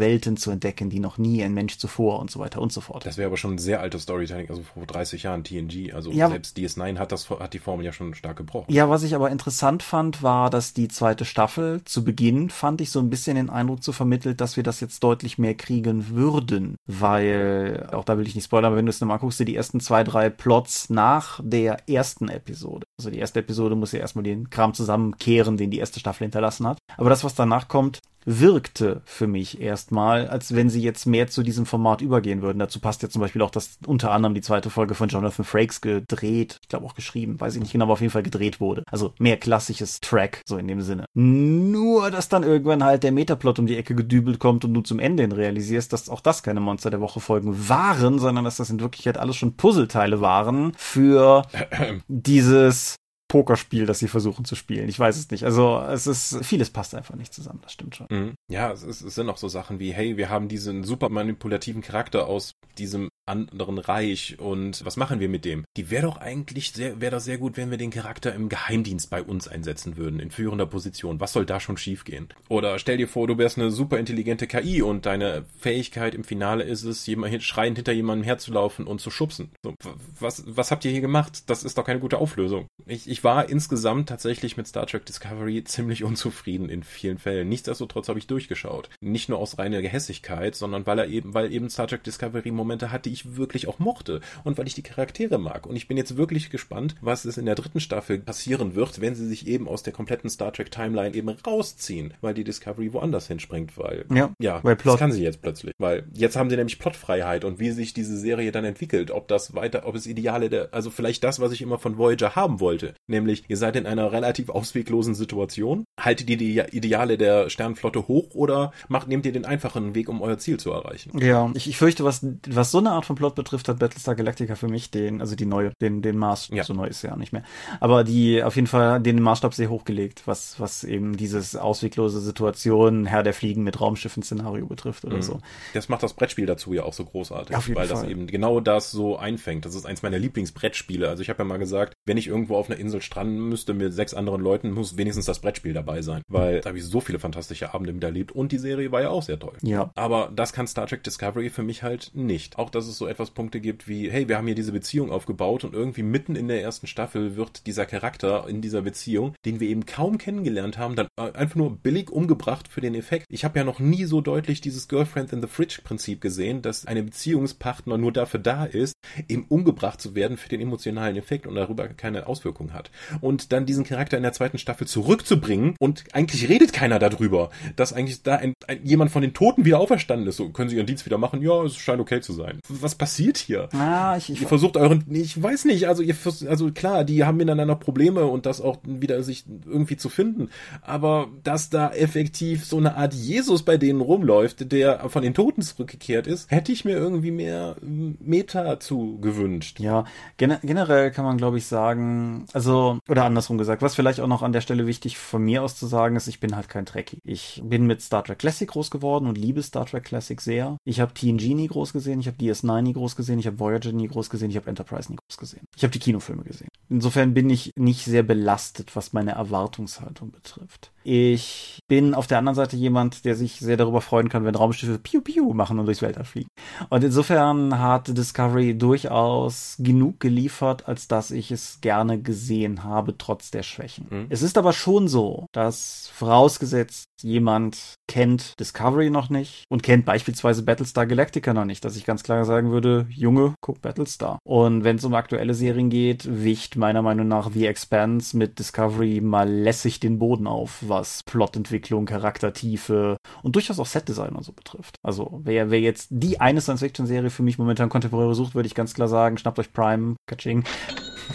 Welten zu entdecken, die noch nie ein Mensch zuvor und so weiter und so fort. Das wäre aber schon ein sehr altes Storytelling, also vor 30 Jahren TNG, also ja, selbst DS9 hat das, hat die Formel ja schon stark gebrochen. Ja, was ich aber interessant fand, war, dass die zweite Staffel zu Beginn fand ich so ein bisschen den Eindruck zu vermittelt, dass wir das jetzt deutlich mehr kriegen würden, weil, auch da will ich nicht spoilern, aber wenn du es nochmal guckst, die ersten zwei, drei Plots nach der ersten Episode. Also die erste Episode muss ja erstmal den Kram zusammenkehren, den die erste Staffel hinterlassen hat. Aber das, was danach kommt, wirkte für mich erstmal, als wenn sie jetzt mehr zu diesem Format übergehen würden. Dazu passt ja zum Beispiel auch, dass unter anderem die zweite Folge von Jonathan Frakes gedreht, ich glaube auch geschrieben, weiß ich nicht genau, aber auf jeden Fall gedreht wurde. Also mehr klassisches Track, so in dem Sinne. Nur, dass dann irgendwann halt der Metaplot um die Ecke gedübelt kommt und du zum Ende hin realisierst, dass auch das keine Monster der Woche Folgen waren, sondern dass das in Wirklichkeit alles schon Puzzleteile waren für dieses Pokerspiel, das sie versuchen zu spielen. Ich weiß es nicht. Also es ist, vieles passt einfach nicht zusammen, das stimmt schon. Mhm. Ja, es, ist, es sind auch so Sachen wie, hey, wir haben diesen super manipulativen Charakter aus diesem anderen Reich und was machen wir mit dem? Die wäre doch eigentlich sehr, wäre doch sehr gut, wenn wir den Charakter im Geheimdienst bei uns einsetzen würden, in führender Position. Was soll da schon schiefgehen? Oder stell dir vor, du wärst eine super intelligente KI und deine Fähigkeit im Finale ist es, jemand schreiend hinter jemandem herzulaufen und zu schubsen. So, was, was habt ihr hier gemacht? Das ist doch keine gute Auflösung. Ich, ich war insgesamt tatsächlich mit Star Trek Discovery ziemlich unzufrieden in vielen Fällen. Nichtsdestotrotz habe ich durchgeschaut. Nicht nur aus reiner Gehässigkeit, sondern weil er eben, weil eben Star Trek Discovery Momente hat, die ich wirklich auch mochte und weil ich die Charaktere mag. Und ich bin jetzt wirklich gespannt, was es in der dritten Staffel passieren wird, wenn sie sich eben aus der kompletten Star Trek Timeline eben rausziehen, weil die Discovery woanders hinspringt, weil ja, ja weil Plot. das kann sie jetzt plötzlich, weil jetzt haben sie nämlich Plotfreiheit und wie sich diese Serie dann entwickelt, ob das weiter, ob es Ideale der, also vielleicht das, was ich immer von Voyager haben wollte, nämlich ihr seid in einer relativ ausweglosen Situation. Haltet ihr die Ideale der Sternenflotte hoch oder macht, nehmt ihr den einfachen Weg, um euer Ziel zu erreichen? Ja, ich, ich fürchte, was, was so eine Art von Plot betrifft, hat Battlestar Galactica für mich den, also die neue, den, den Maß, ja. so neu ist ja nicht mehr, aber die auf jeden Fall den Maßstab sehr hochgelegt, was, was eben dieses ausweglose Situation, Herr der Fliegen mit Raumschiffen-Szenario betrifft oder mhm. so. Das macht das Brettspiel dazu ja auch so großartig, weil Fall. das eben genau das so einfängt. Das ist eins meiner Lieblingsbrettspiele. Also ich habe ja mal gesagt, wenn ich irgendwo auf einer Insel stranden müsste mit sechs anderen Leuten, muss wenigstens das Brettspiel dabei sein, weil da habe ich so viele fantastische Abende miterlebt und die Serie war ja auch sehr toll. Ja. Aber das kann Star Trek Discovery für mich halt nicht. Auch, dass es so etwas Punkte gibt wie, hey, wir haben hier diese Beziehung aufgebaut und irgendwie mitten in der ersten Staffel wird dieser Charakter in dieser Beziehung, den wir eben kaum kennengelernt haben, dann einfach nur billig umgebracht für den Effekt. Ich habe ja noch nie so deutlich dieses Girlfriend in the Fridge Prinzip gesehen, dass eine Beziehungspartner nur dafür da ist, eben umgebracht zu werden für den emotionalen Effekt und darüber keine Auswirkung hat. Und dann diesen Charakter in der zweiten Staffel zurückzubringen und eigentlich redet keiner darüber, dass eigentlich da ein, ein, jemand von den Toten wieder auferstanden ist. So, können Sie Ihren Dienst wieder machen? Ja, es scheint okay zu sein. Was passiert hier? Ah, ich, ich ihr versucht euren, ich weiß nicht, also ihr, also klar, die haben miteinander Probleme und das auch wieder sich irgendwie zu finden. Aber dass da effektiv so eine Art Jesus bei denen rumläuft, der von den Toten zurückgekehrt ist, hätte ich mir irgendwie mehr Meta zu gewünscht. Ja, gen generell kann man glaube ich sagen, also, oder andersrum gesagt, was vielleicht auch noch an der Stelle wichtig von mir aus zu sagen ist, ich bin halt kein Trekkie. Ich bin mit Star Trek Classic groß geworden und liebe Star Trek Classic sehr. Ich habe TNG nie groß gesehen, ich habe DS9 nie groß gesehen, ich habe Voyager nie groß gesehen, ich habe Enterprise nie groß gesehen. Ich habe die Kinofilme gesehen. Insofern bin ich nicht sehr belastet, was meine Erwartungshaltung betrifft. Ich bin auf der anderen Seite jemand, der sich sehr darüber freuen kann, wenn Raumschiffe Piu Piu machen und durchs Weltall fliegen. Und insofern hat Discovery durchaus genug geliefert, als dass ich es gerne gesehen habe, trotz der Schwächen. Mhm. Es ist aber schon so, dass vorausgesetzt jemand kennt Discovery noch nicht und kennt beispielsweise Battlestar Galactica noch nicht, dass ich ganz klar sagen würde, Junge, guck Battlestar. Und wenn es um aktuelle Serien geht, wicht meiner Meinung nach The Expanse mit Discovery mal lässig den Boden auf, was Plotentwicklung, Charaktertiefe und durchaus auch Setdesign und so betrifft. Also wer, wer jetzt die eine Science-Fiction-Serie für mich momentan kontemporär sucht, würde ich ganz klar sagen, schnappt euch Prime, Kaching,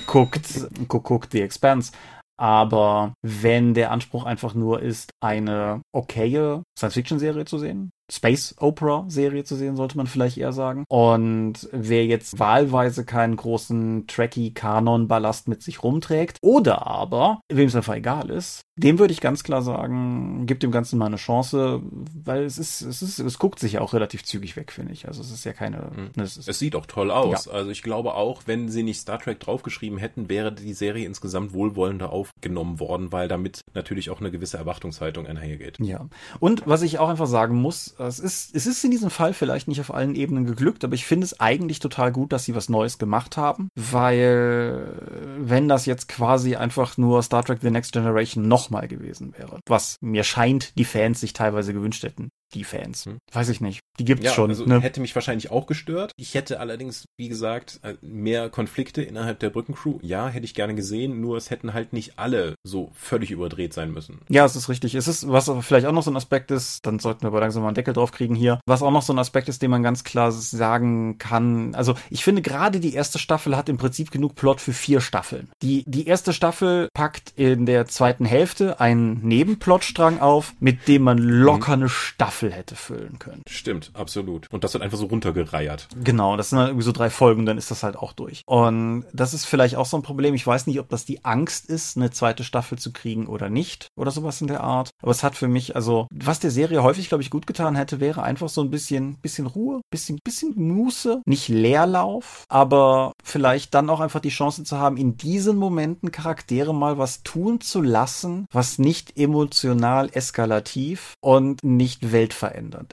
guckt, guckt, guckt The Expanse. Aber wenn der Anspruch einfach nur ist, eine okaye Science-Fiction-Serie zu sehen, Space Opera Serie zu sehen, sollte man vielleicht eher sagen. Und wer jetzt wahlweise keinen großen Tracky-Kanon-Ballast mit sich rumträgt, oder aber, wem es einfach egal ist, dem würde ich ganz klar sagen, gibt dem Ganzen mal eine Chance, weil es ist, es ist, es guckt sich ja auch relativ zügig weg, finde ich. Also es ist ja keine. Mhm. Es, es, sieht auch toll aus. Ja. Also ich glaube auch, wenn sie nicht Star Trek draufgeschrieben hätten, wäre die Serie insgesamt wohlwollender aufgenommen worden, weil damit natürlich auch eine gewisse Erwartungshaltung einhergeht. Ja. Und was ich auch einfach sagen muss, es ist, es ist in diesem Fall vielleicht nicht auf allen Ebenen geglückt, aber ich finde es eigentlich total gut, dass sie was Neues gemacht haben, weil wenn das jetzt quasi einfach nur Star Trek The Next Generation nochmal gewesen wäre, was mir scheint, die Fans sich teilweise gewünscht hätten, die Fans. Hm. Weiß ich nicht. Die gibt's ja, schon. Also ne? Hätte mich wahrscheinlich auch gestört. Ich hätte allerdings, wie gesagt, äh, mehr Konflikte innerhalb der Brückencrew. Ja, hätte ich gerne gesehen, nur es hätten halt nicht alle so völlig überdreht sein müssen. Ja, es ist richtig. Es ist, was aber vielleicht auch noch so ein Aspekt ist, dann sollten wir aber langsam mal einen Deckel drauf kriegen hier, was auch noch so ein Aspekt ist, den man ganz klar sagen kann. Also ich finde gerade die erste Staffel hat im Prinzip genug Plot für vier Staffeln. Die, die erste Staffel packt in der zweiten Hälfte einen Nebenplotstrang auf, mit dem man locker mhm. eine Staffel hätte füllen können. Stimmt, absolut. Und das wird einfach so runtergereiert. Genau, das sind halt irgendwie so drei Folgen, dann ist das halt auch durch. Und das ist vielleicht auch so ein Problem. Ich weiß nicht, ob das die Angst ist, eine zweite Staffel zu kriegen oder nicht oder sowas in der Art. Aber es hat für mich, also, was der Serie häufig, glaube ich, gut getan hätte, wäre einfach so ein bisschen, bisschen Ruhe, bisschen, bisschen Muße, nicht Leerlauf, aber vielleicht dann auch einfach die Chance zu haben, in diesen Momenten Charaktere mal was tun zu lassen, was nicht emotional eskalativ und nicht weltverändernd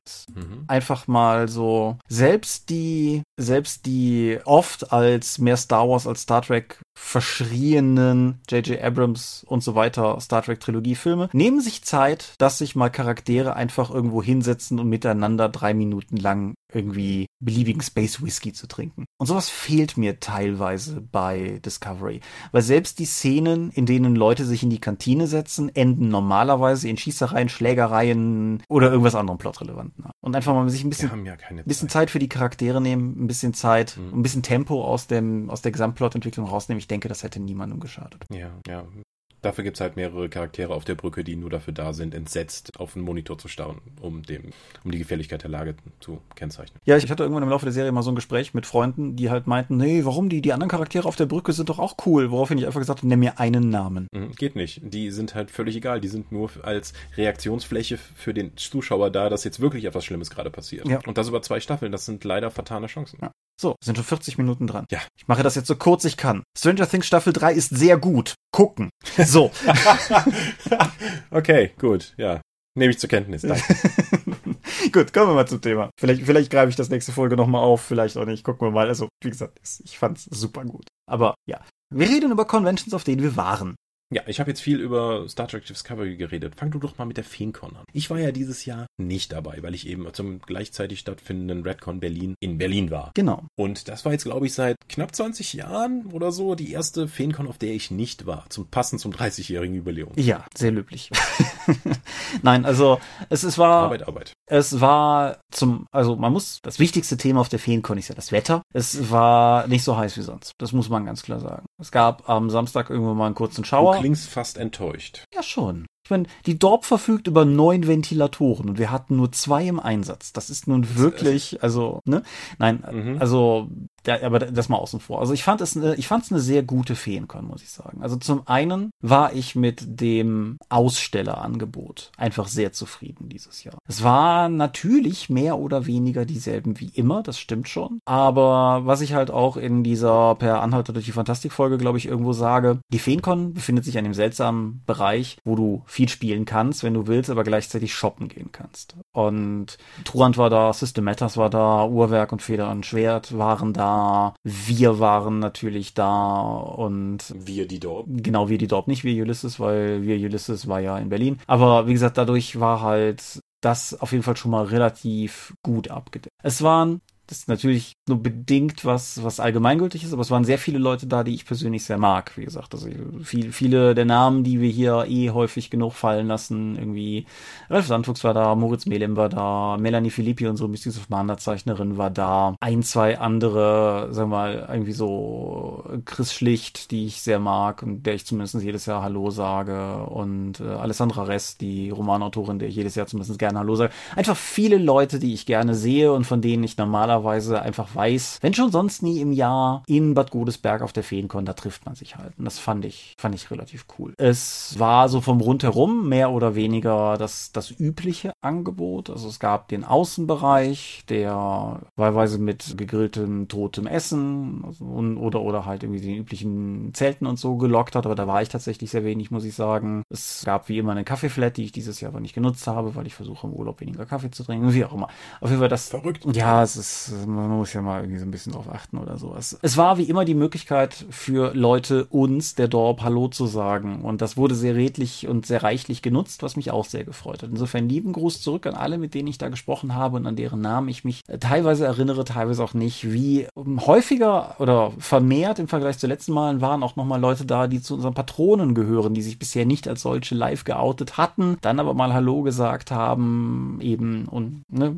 ist. Mhm. Einfach mal so, selbst die, selbst die oft als mehr Star Wars als Star Trek verschrienen J.J. Abrams und so weiter Star Trek Trilogie Filme nehmen sich Zeit, dass sich mal Charaktere einfach irgendwo hinsetzen und miteinander drei Minuten lang irgendwie beliebigen Space Whisky zu trinken. Und sowas fehlt mir teilweise bei Discovery. Weil selbst die Szenen, in denen Leute sich in die Kantine setzen, enden normalerweise in Schießereien, Schlägereien oder irgendwas anderem Plotrelevanten. Und einfach mal sich ein bisschen, ja bisschen Zeit. Zeit. für die Charaktere nehmen, ein bisschen Zeit, mhm. ein bisschen Tempo aus dem, aus der Gesamtplotentwicklung rausnehmen. Ich denke, das hätte niemandem geschadet. Ja, ja. Dafür gibt es halt mehrere Charaktere auf der Brücke, die nur dafür da sind, entsetzt auf den Monitor zu starren, um, dem, um die Gefährlichkeit der Lage zu kennzeichnen. Ja, ich hatte irgendwann im Laufe der Serie mal so ein Gespräch mit Freunden, die halt meinten, nee, warum die, die anderen Charaktere auf der Brücke sind doch auch cool. Woraufhin ich einfach gesagt habe, nenn mir einen Namen. Mhm, geht nicht. Die sind halt völlig egal. Die sind nur als Reaktionsfläche für den Zuschauer da, dass jetzt wirklich etwas Schlimmes gerade passiert. Ja. Und das über zwei Staffeln. Das sind leider fatale Chancen. Ja. So, sind schon 40 Minuten dran. Ja. Ich mache das jetzt so kurz ich kann. Stranger Things Staffel 3 ist sehr gut. Gucken. So. okay, gut, ja. Nehme ich zur Kenntnis. Danke. Gut, kommen wir mal zum Thema. Vielleicht, vielleicht greife ich das nächste Folge nochmal auf, vielleicht auch nicht. Gucken wir mal. Also, wie gesagt, ich fand's super gut. Aber ja. Wir reden über Conventions, auf denen wir waren. Ja, ich habe jetzt viel über Star Trek Discovery geredet. Fang du doch mal mit der FeenCon an. Ich war ja dieses Jahr nicht dabei, weil ich eben zum gleichzeitig stattfindenden Redcon Berlin in Berlin war. Genau. Und das war jetzt, glaube ich, seit knapp 20 Jahren oder so die erste FeenCon, auf der ich nicht war. Zum passend zum 30-jährigen Jubiläum. Ja, sehr löblich. Nein, also es, es war. Arbeit, Arbeit. Es war zum, also man muss, das wichtigste Thema auf der FeenCon ist ja das Wetter. Es war nicht so heiß wie sonst. Das muss man ganz klar sagen. Es gab am Samstag irgendwann mal einen kurzen Schauer klingst fast enttäuscht. Ja, schon. Ich meine, die Dorp verfügt über neun Ventilatoren und wir hatten nur zwei im Einsatz. Das ist nun wirklich, also, ne? Nein, mhm. also ja, aber das mal außen vor. Also ich fand es, eine, ich fand es eine sehr gute Feencon, muss ich sagen. Also zum einen war ich mit dem Ausstellerangebot einfach sehr zufrieden dieses Jahr. Es war natürlich mehr oder weniger dieselben wie immer, das stimmt schon. Aber was ich halt auch in dieser per Anhalter durch die Fantastik-Folge, glaube ich, irgendwo sage, die Feencon befindet sich an dem seltsamen Bereich, wo du viel spielen kannst, wenn du willst, aber gleichzeitig shoppen gehen kannst. Und Turant war da, System Matters war da, Uhrwerk und Feder und Schwert waren da wir waren natürlich da und wir die Dorp. Genau, wir die Dorp, nicht wir Ulysses, weil wir Ulysses war ja in Berlin. Aber wie gesagt, dadurch war halt das auf jeden Fall schon mal relativ gut abgedeckt. Es waren das ist natürlich nur bedingt was, was allgemeingültig ist, aber es waren sehr viele Leute da, die ich persönlich sehr mag. Wie gesagt, also viel, viele der Namen, die wir hier eh häufig genug fallen lassen, irgendwie Ralf Sandfuchs war da, Moritz Melem war da, Melanie Filippi, unsere Mystics of Mana Zeichnerin war da, ein, zwei andere, sagen wir mal, irgendwie so Chris Schlicht, die ich sehr mag und der ich zumindest jedes Jahr Hallo sage und äh, Alessandra Rest, die Romanautorin, der ich jedes Jahr zumindest gerne Hallo sage. Einfach viele Leute, die ich gerne sehe und von denen ich normalerweise einfach wenn schon sonst nie im Jahr in Bad Godesberg auf der Feenkon, da trifft man sich halt. Und das fand ich, fand ich relativ cool. Es war so vom Rundherum mehr oder weniger das, das übliche Angebot. Also es gab den Außenbereich, der wahlweise mit gegrilltem totem Essen also, und, oder, oder halt irgendwie den üblichen Zelten und so gelockt hat. Aber da war ich tatsächlich sehr wenig, muss ich sagen. Es gab wie immer eine Kaffeeflat, die ich dieses Jahr aber nicht genutzt habe, weil ich versuche im Urlaub weniger Kaffee zu trinken. Wie auch immer. Auf jeden Fall das. Verrückt. Ja, es ist man muss ja mal irgendwie so ein bisschen drauf achten oder sowas. Es war wie immer die Möglichkeit für Leute, uns, der Dorp, Hallo zu sagen. Und das wurde sehr redlich und sehr reichlich genutzt, was mich auch sehr gefreut hat. Insofern lieben Gruß zurück an alle, mit denen ich da gesprochen habe und an deren Namen ich mich teilweise erinnere, teilweise auch nicht. Wie häufiger oder vermehrt im Vergleich zu letzten Malen waren auch nochmal Leute da, die zu unseren Patronen gehören, die sich bisher nicht als solche live geoutet hatten, dann aber mal Hallo gesagt haben, eben und ne,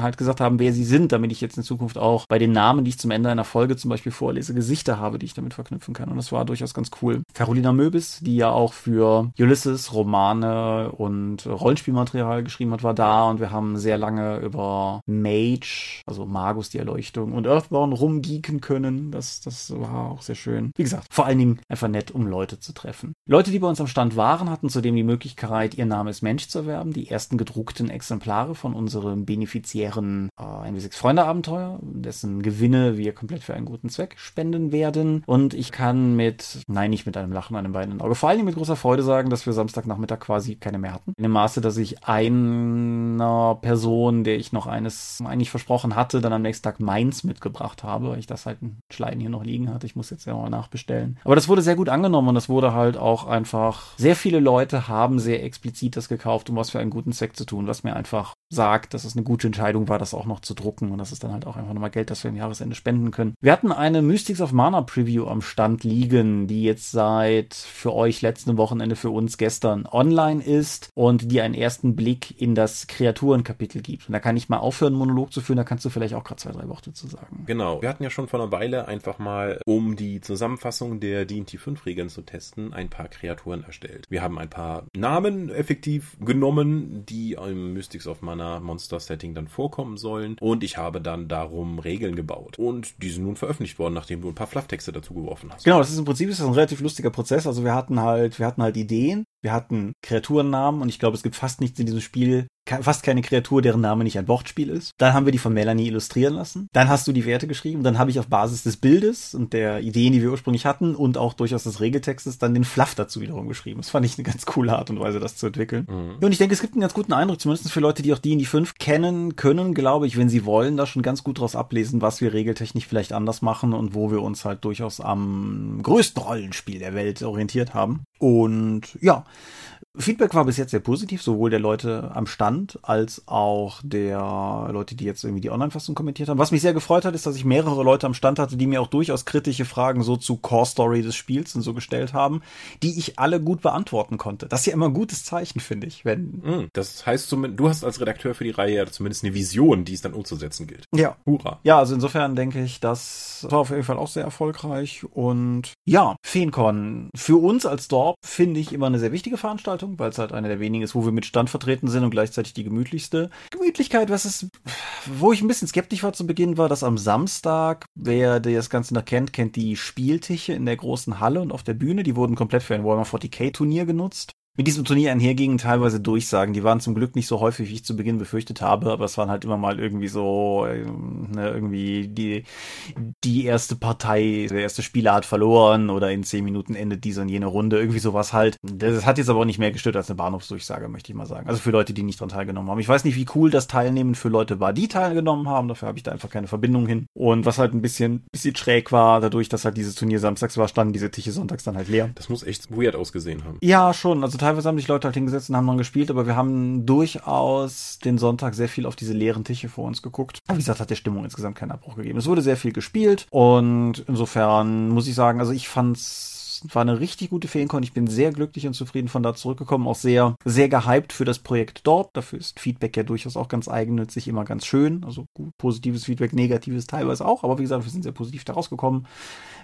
halt gesagt haben, wer sie sind, damit ich jetzt in Zukunft auch bei den Namen, die ich zum Ende einer Folge zum Beispiel vorlese, Gesichter habe, die ich damit verknüpfen kann. Und das war durchaus ganz cool. Carolina Möbis, die ja auch für Ulysses Romane und Rollenspielmaterial geschrieben hat, war da und wir haben sehr lange über Mage, also Magus, die Erleuchtung und Earthbound rumgeeken können. Das, das war auch sehr schön. Wie gesagt, vor allen Dingen einfach nett, um Leute zu treffen. Leute, die bei uns am Stand waren, hatten zudem die Möglichkeit, ihr Name ist Mensch zu erwerben. Die ersten gedruckten Exemplare von unserem benefiziären äh, NW6 Freunde Abenteuer, dessen Gewinne wir komplett für einen guten Zweck spenden werden. Und ich kann mit, nein, nicht mit einem Lachen, einem weinenden Auge, vor allem mit großer Freude sagen, dass wir Samstagnachmittag quasi keine mehr hatten. In dem Maße, dass ich einer Person, der ich noch eines eigentlich versprochen hatte, dann am nächsten Tag meins mitgebracht habe, weil ich das halt in Schleiden hier noch liegen hatte. Ich muss jetzt ja mal nachbestellen. Aber das wurde sehr gut angenommen und das wurde halt auch einfach, sehr viele Leute haben sehr explizit das gekauft, um was für einen guten Zweck zu tun, was mir einfach sagt, dass es eine gute Entscheidung war, das auch noch zu drucken und das ist dann halt auch einfach nochmal Geld, das wir im Jahresende spenden können. Wir hatten eine Mystics of Mana Preview am Stand liegen, die jetzt seit für euch letzten Wochenende für uns gestern online ist und die einen ersten Blick in das Kreaturenkapitel gibt. Und da kann ich mal aufhören, Monolog zu führen, da kannst du vielleicht auch gerade zwei, drei Worte zu sagen. Genau. Wir hatten ja schon vor einer Weile einfach mal, um die Zusammenfassung der D&T 5 Regeln zu testen, ein paar Kreaturen erstellt. Wir haben ein paar Namen effektiv genommen, die im Mystics of Mana Monster Setting dann vorkommen sollen und ich habe dann darum Regeln gebaut und die sind nun veröffentlicht worden, nachdem du ein paar Flufftexte dazu geworfen hast. Genau, das ist im Prinzip ist das ein relativ lustiger Prozess. Also wir hatten halt, wir hatten halt Ideen, wir hatten Kreaturennamen und ich glaube, es gibt fast nichts in diesem Spiel, fast keine Kreatur, deren Name nicht ein Wortspiel ist. Dann haben wir die von Melanie illustrieren lassen. Dann hast du die Werte geschrieben. Dann habe ich auf Basis des Bildes und der Ideen, die wir ursprünglich hatten und auch durchaus des Regeltextes dann den Fluff dazu wiederum geschrieben. Das fand ich eine ganz coole Art und Weise, das zu entwickeln. Mhm. und ich denke, es gibt einen ganz guten Eindruck, zumindest für Leute, die auch die in die fünf kennen, können, glaube ich, wenn sie wollen, da schon ganz gut daraus ablesen, was wir regeltechnisch vielleicht anders machen und wo wir uns halt durchaus am größten Rollenspiel der Welt orientiert haben. Und ja, Feedback war bis jetzt sehr positiv, sowohl der Leute am Stand als auch der Leute, die jetzt irgendwie die Online-Fassung kommentiert haben. Was mich sehr gefreut hat, ist, dass ich mehrere Leute am Stand hatte, die mir auch durchaus kritische Fragen so zu Core Story des Spiels und so gestellt haben, die ich alle gut beantworten konnte. Das ist ja immer ein gutes Zeichen, finde ich, wenn. Mm, das heißt, du hast als Redakteur für die Reihe ja zumindest eine Vision, die es dann umzusetzen gilt. Ja. Hurra. Ja, also insofern denke ich, das war auf jeden Fall auch sehr erfolgreich und ja, Feencon. Für uns als Dorp finde ich immer eine sehr wichtige Veranstaltung Veranstaltung, weil es halt eine der wenigen ist, wo wir mit Stand vertreten sind und gleichzeitig die gemütlichste. Gemütlichkeit, was ist, wo ich ein bisschen skeptisch war zu Beginn, war, dass am Samstag, wer das Ganze noch kennt, kennt die Spieltische in der großen Halle und auf der Bühne, die wurden komplett für ein Warhammer 40k Turnier genutzt mit diesem Turnier einhergingen teilweise Durchsagen. Die waren zum Glück nicht so häufig, wie ich zu Beginn befürchtet habe, aber es waren halt immer mal irgendwie so, ähm, ne, irgendwie die, die erste Partei, der erste Spieler hat verloren oder in zehn Minuten endet diese und jene Runde, irgendwie sowas halt. Das hat jetzt aber auch nicht mehr gestört als eine Bahnhofsdurchsage, möchte ich mal sagen. Also für Leute, die nicht dran teilgenommen haben. Ich weiß nicht, wie cool das Teilnehmen für Leute war, die teilgenommen haben. Dafür habe ich da einfach keine Verbindung hin. Und was halt ein bisschen, bisschen schräg war, dadurch, dass halt dieses Turnier samstags war, standen diese Tische sonntags dann halt leer. Das muss echt weird ausgesehen haben. Ja, schon. Also teilweise haben sich Leute halt hingesetzt und haben dann gespielt, aber wir haben durchaus den Sonntag sehr viel auf diese leeren Tische vor uns geguckt. Wie gesagt, hat der Stimmung insgesamt keinen Abbruch gegeben. Es wurde sehr viel gespielt und insofern muss ich sagen, also ich fand's war eine richtig gute Feencon. Ich bin sehr glücklich und zufrieden von da zurückgekommen. Auch sehr, sehr gehypt für das Projekt dort. Dafür ist Feedback ja durchaus auch ganz eigennützig, immer ganz schön. Also gut, positives Feedback, negatives teilweise auch. Aber wie gesagt, wir sind sehr positiv da rausgekommen.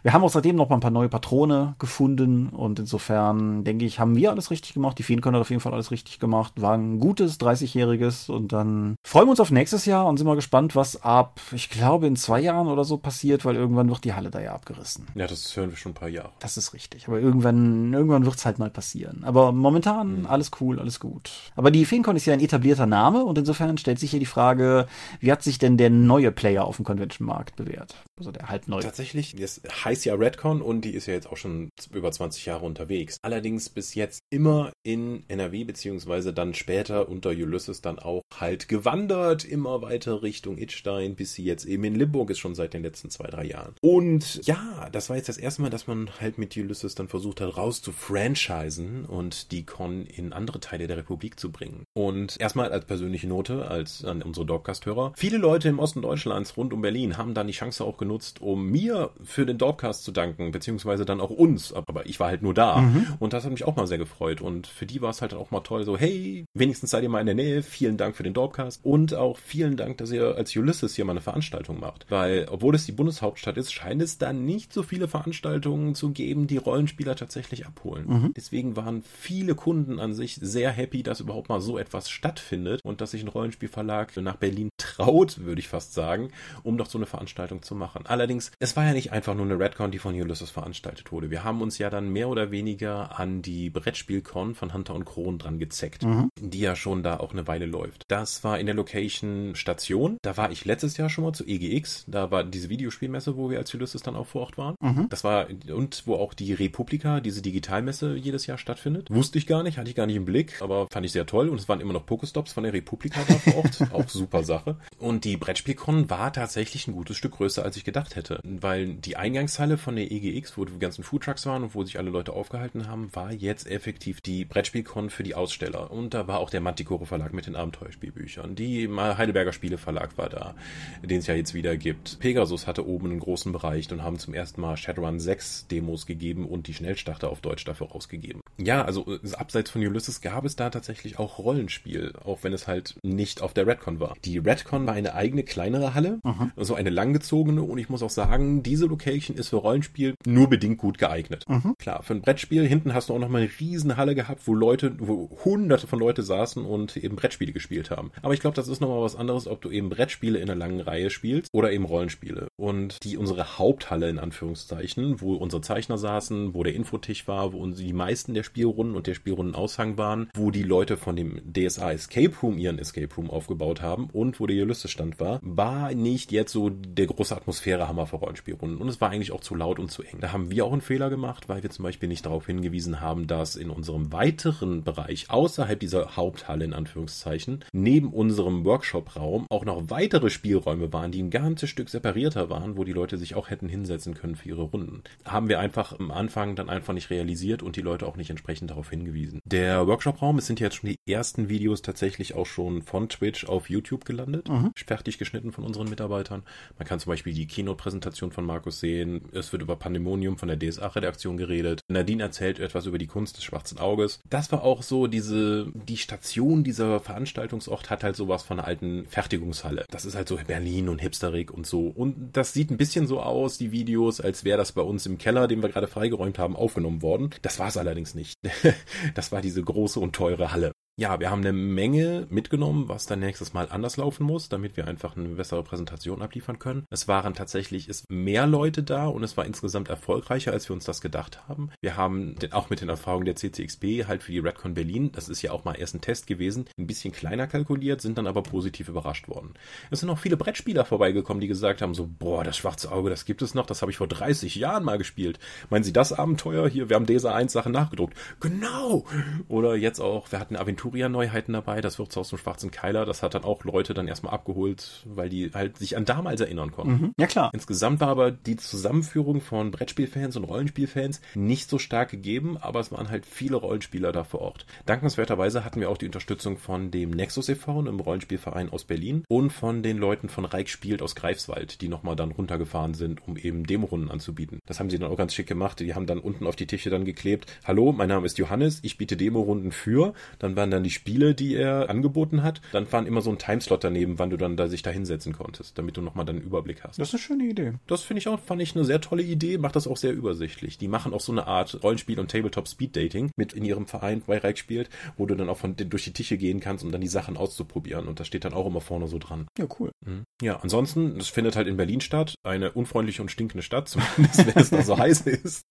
Wir haben auch seitdem noch mal ein paar neue Patrone gefunden und insofern denke ich, haben wir alles richtig gemacht. Die Feencon hat auf jeden Fall alles richtig gemacht. War ein gutes 30-jähriges und dann freuen wir uns auf nächstes Jahr und sind mal gespannt, was ab, ich glaube, in zwei Jahren oder so passiert, weil irgendwann wird die Halle da ja abgerissen. Ja, das hören wir schon ein paar Jahre. Das ist richtig richtig. Aber irgendwann, irgendwann wird es halt mal passieren. Aber momentan mhm. alles cool, alles gut. Aber die Feencon ist ja ein etablierter Name und insofern stellt sich hier die Frage, wie hat sich denn der neue Player auf dem Convention-Markt bewährt? Also der halb neue. Tatsächlich, das heißt ja Redcon und die ist ja jetzt auch schon über 20 Jahre unterwegs. Allerdings bis jetzt immer in NRW, beziehungsweise dann später unter Ulysses dann auch halt gewandert, immer weiter Richtung Itstein, bis sie jetzt eben in Limburg ist, schon seit den letzten zwei, drei Jahren. Und ja, das war jetzt das erste Mal, dass man halt mit Ulysses es dann versucht hat, raus zu franchisen und die Con in andere Teile der Republik zu bringen. Und erstmal als persönliche Note, als an unsere Dorpcast-Hörer. Viele Leute im Osten Deutschlands rund um Berlin haben dann die Chance auch genutzt, um mir für den Dorpcast zu danken, beziehungsweise dann auch uns. Aber ich war halt nur da. Mhm. Und das hat mich auch mal sehr gefreut. Und für die war es halt auch mal toll, so, hey, wenigstens seid ihr mal in der Nähe. Vielen Dank für den Dorpcast. Und auch vielen Dank, dass ihr als Ulysses hier mal eine Veranstaltung macht. Weil, obwohl es die Bundeshauptstadt ist, scheint es da nicht so viele Veranstaltungen zu geben, die Rollenspieler tatsächlich abholen. Mhm. Deswegen waren viele Kunden an sich sehr happy, dass überhaupt mal so etwas stattfindet und dass sich ein Rollenspielverlag nach Berlin traut, würde ich fast sagen, um doch so eine Veranstaltung zu machen. Allerdings, es war ja nicht einfach nur eine Redcon, die von Ulysses veranstaltet wurde. Wir haben uns ja dann mehr oder weniger an die Brettspielcon von Hunter und Kron dran gezeckt, mhm. die ja schon da auch eine Weile läuft. Das war in der Location Station. Da war ich letztes Jahr schon mal zu EGX. Da war diese Videospielmesse, wo wir als Ulysses dann auch vor Ort waren. Mhm. Das war und wo auch die Republika, diese Digitalmesse jedes Jahr stattfindet. Wusste ich gar nicht, hatte ich gar nicht im Blick, aber fand ich sehr toll und es waren immer noch Pokestops von der Republika da vor Ort. auch super Sache. Und die Brettspielcon war tatsächlich ein gutes Stück größer, als ich gedacht hätte, weil die Eingangshalle von der EGX, wo die ganzen Foodtrucks waren und wo sich alle Leute aufgehalten haben, war jetzt effektiv die Brettspielcon für die Aussteller. Und da war auch der Manticore Verlag mit den Abenteuerspielbüchern. Die Heidelberger Spieleverlag war da, den es ja jetzt wieder gibt. Pegasus hatte oben einen großen Bereich und haben zum ersten Mal Shadowrun 6 Demos gegeben und die Schnellstarter auf Deutsch dafür rausgegeben. Ja, also äh, abseits von Ulysses gab es da tatsächlich auch Rollenspiel, auch wenn es halt nicht auf der Redcon war. Die Redcon war eine eigene kleinere Halle, mhm. so eine langgezogene und ich muss auch sagen, diese Location ist für Rollenspiel nur bedingt gut geeignet. Mhm. Klar, für ein Brettspiel hinten hast du auch noch mal eine riesen Halle gehabt, wo Leute, wo hunderte von Leute saßen und eben Brettspiele gespielt haben. Aber ich glaube, das ist nochmal was anderes, ob du eben Brettspiele in einer langen Reihe spielst oder eben Rollenspiele. Und die unsere Haupthalle in Anführungszeichen, wo unsere Zeichner saßen, wo der Infotisch war, wo die meisten der Spielrunden und der Spielrunden Aushang waren, wo die Leute von dem DSA Escape Room ihren Escape Room aufgebaut haben und wo der Ulysses Stand war, war nicht jetzt so der große Atmosphärehammer für Rollenspielrunden. Und es war eigentlich auch zu laut und zu eng. Da haben wir auch einen Fehler gemacht, weil wir zum Beispiel nicht darauf hingewiesen haben, dass in unserem weiteren Bereich außerhalb dieser Haupthalle in Anführungszeichen neben unserem Workshop-Raum auch noch weitere Spielräume waren, die ein ganzes Stück separierter waren, wo die Leute sich auch hätten hinsetzen können für ihre Runden. Haben wir einfach am Anfang dann einfach nicht realisiert und die Leute auch nicht entsprechend darauf hingewiesen. Der Workshop-Raum, es sind jetzt schon die ersten Videos tatsächlich auch schon von Twitch auf YouTube gelandet, mhm. fertig geschnitten von unseren Mitarbeitern. Man kann zum Beispiel die Keynote-Präsentation von Markus sehen. Es wird über Pandemonium von der DSA-Redaktion geredet. Nadine erzählt etwas über die Kunst des schwarzen Auges. Das war auch so diese, die Station dieser Veranstaltungsort hat halt sowas von einer alten Fertigungshalle. Das ist halt so Berlin und hipsterig und so. Und das sieht ein bisschen so aus, die Videos, als wäre das bei uns im Keller, den wir gerade freigeräumt haben, aufgenommen worden. Das war es allerdings nicht. das war diese große und teure Halle ja, wir haben eine Menge mitgenommen, was dann nächstes Mal anders laufen muss, damit wir einfach eine bessere Präsentation abliefern können. Es waren tatsächlich ist mehr Leute da und es war insgesamt erfolgreicher, als wir uns das gedacht haben. Wir haben auch mit den Erfahrungen der CCXP halt für die Redcon Berlin, das ist ja auch mal erst ein Test gewesen, ein bisschen kleiner kalkuliert, sind dann aber positiv überrascht worden. Es sind auch viele Brettspieler vorbeigekommen, die gesagt haben so, boah, das schwarze Auge, das gibt es noch, das habe ich vor 30 Jahren mal gespielt. Meinen Sie das Abenteuer hier? Wir haben DESA 1 Sachen nachgedruckt. Genau! Oder jetzt auch, wir hatten Aventur Arturia-Neuheiten dabei, das Wirtshaus zum Schwarzen Keiler, das hat dann auch Leute dann erstmal abgeholt, weil die halt sich an damals erinnern konnten. Mhm. Ja, klar. Insgesamt war aber die Zusammenführung von Brettspielfans und Rollenspielfans nicht so stark gegeben, aber es waren halt viele Rollenspieler da vor Ort. Dankenswerterweise hatten wir auch die Unterstützung von dem Nexus e.V., einem Rollenspielverein aus Berlin und von den Leuten von Reich spielt aus Greifswald, die nochmal dann runtergefahren sind, um eben Demorunden anzubieten. Das haben sie dann auch ganz schick gemacht. Die haben dann unten auf die Tische dann geklebt, hallo, mein Name ist Johannes, ich biete Demorunden für. Dann waren dann die Spiele, die er angeboten hat. Dann war immer so ein Timeslot daneben, wann du dann da sich da hinsetzen konntest, damit du nochmal dann einen Überblick hast. Das ist eine schöne Idee. Das finde ich auch, fand ich eine sehr tolle Idee, macht das auch sehr übersichtlich. Die machen auch so eine Art Rollenspiel und Tabletop Speed Dating mit in ihrem Verein bei Reich spielt, wo du dann auch von durch die Tische gehen kannst, um dann die Sachen auszuprobieren. Und das steht dann auch immer vorne so dran. Ja, cool. Mhm. Ja, ansonsten, das findet halt in Berlin statt. Eine unfreundliche und stinkende Stadt, zumindest wenn es da so heiß ist.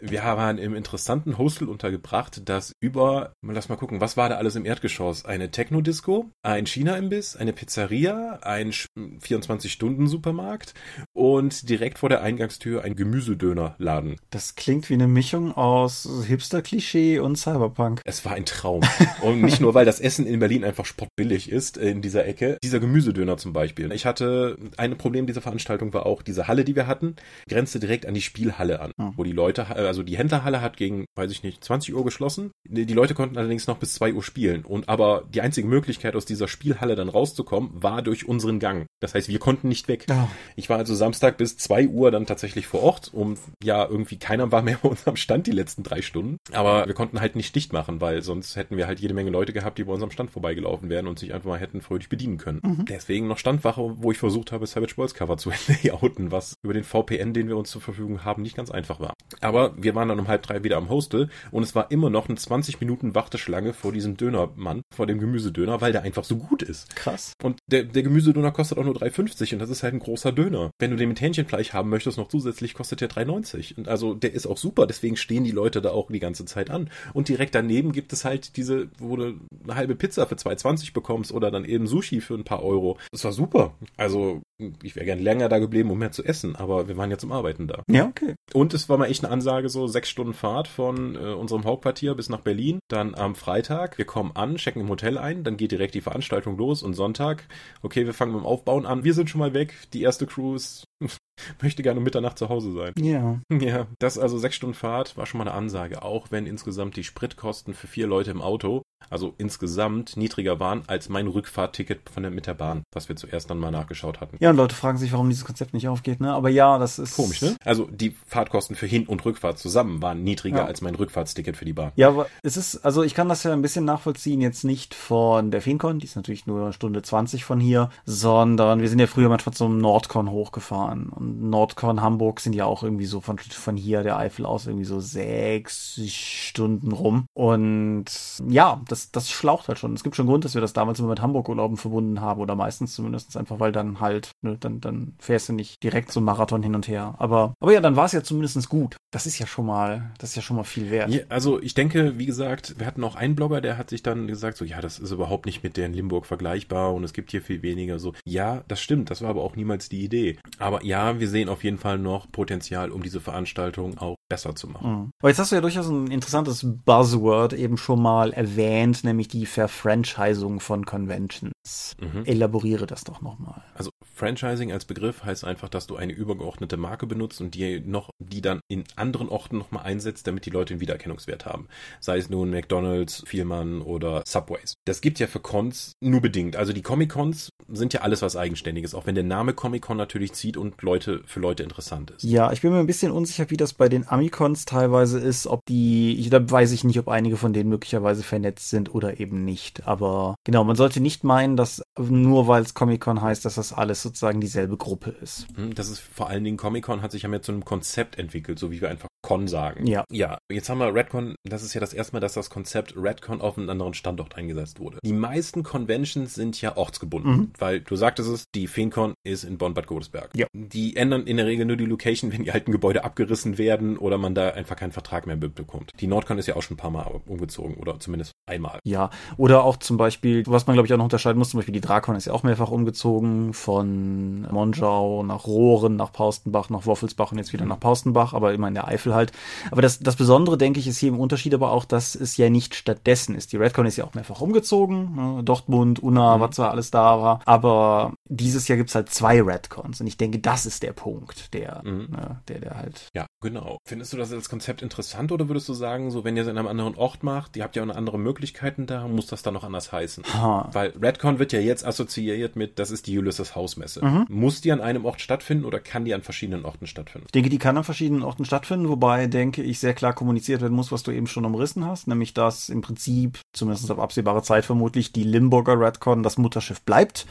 Wir waren im interessanten Hostel untergebracht, das über, lass mal gucken, was war da alles im Erdgeschoss? Eine Techno-Disco, ein China-Imbiss, eine Pizzeria, ein 24-Stunden-Supermarkt und direkt vor der Eingangstür ein Gemüsedönerladen. Das klingt wie eine Mischung aus Hipster-Klischee und Cyberpunk. Es war ein Traum. und nicht nur, weil das Essen in Berlin einfach spottbillig ist in dieser Ecke. Dieser Gemüsedöner zum Beispiel. Ich hatte ein Problem dieser Veranstaltung war auch diese Halle, die wir hatten, grenzte direkt an die Spielhalle an, hm. wo die Leute also die Händlerhalle hat gegen, weiß ich nicht, 20 Uhr geschlossen. Die Leute konnten allerdings noch bis 2 Uhr spielen. Und aber die einzige Möglichkeit, aus dieser Spielhalle dann rauszukommen, war durch unseren Gang. Das heißt, wir konnten nicht weg. Oh. Ich war also Samstag bis 2 Uhr dann tatsächlich vor Ort. Um ja, irgendwie keiner war mehr bei unserem Stand die letzten drei Stunden. Aber wir konnten halt nicht dicht machen, weil sonst hätten wir halt jede Menge Leute gehabt, die bei unserem Stand vorbeigelaufen wären und sich einfach mal hätten fröhlich bedienen können. Mhm. Deswegen noch Standwache, wo ich versucht habe, Savage Worlds Cover zu layouten, was über den VPN, den wir uns zur Verfügung haben, nicht ganz einfach war. Aber wir waren dann um halb drei wieder am Hostel und es war immer noch eine 20 Minuten Warteschlange vor diesem Dönermann, vor dem Gemüsedöner, weil der einfach so gut ist. Krass. Und der, der Gemüsedöner kostet auch nur 3,50 und das ist halt ein großer Döner. Wenn du den mit Hähnchenfleisch haben möchtest, noch zusätzlich kostet der 3,90. Und also der ist auch super, deswegen stehen die Leute da auch die ganze Zeit an. Und direkt daneben gibt es halt diese, wo du eine halbe Pizza für 2,20 bekommst oder dann eben Sushi für ein paar Euro. Das war super. Also ich wäre gern länger da geblieben, um mehr zu essen, aber wir waren ja zum Arbeiten da. Ja, okay. Und es war mal echt eine Ansage, so sechs Stunden Fahrt von äh, unserem Hauptquartier bis nach Berlin. Dann am Freitag, wir kommen an, checken im Hotel ein, dann geht direkt die Veranstaltung los und Sonntag, okay, wir fangen mit dem Aufbauen an. Wir sind schon mal weg, die erste Crew ist möchte gerne um Mitternacht zu Hause sein. Ja. Ja, das also sechs Stunden Fahrt war schon mal eine Ansage, auch wenn insgesamt die Spritkosten für vier Leute im Auto also insgesamt niedriger waren als mein Rückfahrtticket von der, mit der Bahn, was wir zuerst dann mal nachgeschaut hatten. Ja, und Leute fragen sich, warum dieses Konzept nicht aufgeht, ne? Aber ja, das ist. Komisch, ne? Also die Fahrtkosten für Hin- und Rückfahrt zusammen waren niedriger ja. als mein Rückfahrtsticket für die Bahn. Ja, aber es ist, also ich kann das ja ein bisschen nachvollziehen, jetzt nicht von der FinCon, die ist natürlich nur eine Stunde 20 von hier, sondern wir sind ja früher manchmal zum Nordcon hochgefahren. Und Nordcon Hamburg sind ja auch irgendwie so von, von hier der Eifel aus irgendwie so sechs Stunden rum. Und ja, das, das schlaucht halt schon. Es gibt schon Grund, dass wir das damals immer mit Hamburg-Urlauben verbunden haben oder meistens zumindest einfach, weil dann halt, ne, dann, dann fährst du nicht direkt so Marathon hin und her. Aber, aber ja, dann war es ja zumindest gut. Das ist ja schon mal, das ist ja schon mal viel wert. Ja, also ich denke, wie gesagt, wir hatten auch einen Blogger, der hat sich dann gesagt, so, ja, das ist überhaupt nicht mit der in Limburg vergleichbar und es gibt hier viel weniger. So, ja, das stimmt, das war aber auch niemals die Idee. Aber ja, wir sehen auf jeden Fall noch Potenzial, um diese Veranstaltung auch besser zu machen. Mhm. Aber jetzt hast du ja durchaus ein interessantes Buzzword eben schon mal erwähnt, nämlich die Verfranchisung von Conventions. Mhm. Elaboriere das doch nochmal. Also Franchising als Begriff heißt einfach, dass du eine übergeordnete Marke benutzt und die noch, die dann in anderen Orten nochmal einsetzt, damit die Leute einen Wiedererkennungswert haben. Sei es nun McDonalds, Vielmann oder Subways. Das gibt ja für Cons nur bedingt. Also die Comic-Cons sind ja alles was Eigenständiges, auch wenn der Name Comic-Con natürlich zieht und Leute für Leute interessant ist. Ja, ich bin mir ein bisschen unsicher, wie das bei den Amicons teilweise ist, ob die, ich, da weiß ich nicht, ob einige von denen möglicherweise vernetzt sind oder eben nicht. Aber genau, man sollte nicht meinen, dass nur weil es Comic-Con heißt, dass das alles sozusagen dieselbe Gruppe ist. Hm, das ist vor allen Dingen Comic-Con hat sich ja mehr zu einem Konzept entwickelt, so wie wir einfach Con sagen. Ja. Ja, jetzt haben wir Redcon, das ist ja das erste Mal, dass das Konzept Redcon auf einen anderen Standort eingesetzt wurde. Die meisten Conventions sind ja ortsgebunden, mhm. weil du sagtest es, die FeenCon ist in Bonn-Bad Godesberg. Ja. Die ändern in der Regel nur die Location, wenn die alten Gebäude abgerissen werden oder man da einfach keinen Vertrag mehr bekommt. Die Nordcon ist ja auch schon ein paar Mal umgezogen oder zumindest einmal. Ja, oder auch zum Beispiel, was man glaube ich auch noch unterscheiden muss, zum Beispiel die Drakon ist ja auch mehrfach umgezogen von Monschau nach Rohren, nach Paustenbach, nach Woffelsbach und jetzt wieder mhm. nach Paustenbach, aber immer in der Eifel halt. Aber das, das Besondere, denke ich, ist hier im Unterschied aber auch, dass es ja nicht stattdessen ist. Die Redcon ist ja auch mehrfach umgezogen, ne? Dortmund, Unna, mhm. was da alles da war. Aber dieses Jahr gibt es halt zwei Redcons und ich denke, das ist der Punkt, der, mhm. ne, der, der halt. Ja, genau. Findest du das als Konzept interessant oder würdest du sagen, so wenn ihr es in einem anderen Ort macht, ihr habt ja auch andere Möglichkeiten da, muss das dann noch anders heißen? Ha. Weil Redcon wird ja jetzt assoziiert mit, das ist die Ulysses Hausmesse. Mhm. Muss die an einem Ort stattfinden oder kann die an verschiedenen Orten stattfinden? Ich denke, die kann an verschiedenen Orten stattfinden, wobei, denke ich, sehr klar kommuniziert werden muss, was du eben schon umrissen hast, nämlich dass im Prinzip, zumindest auf absehbare Zeit vermutlich, die Limburger Redcon das Mutterschiff bleibt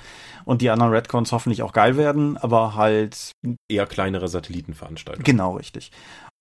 und die anderen Redcons hoffentlich auch geil werden, aber halt eher kleinere Satellitenveranstaltungen. Genau, richtig.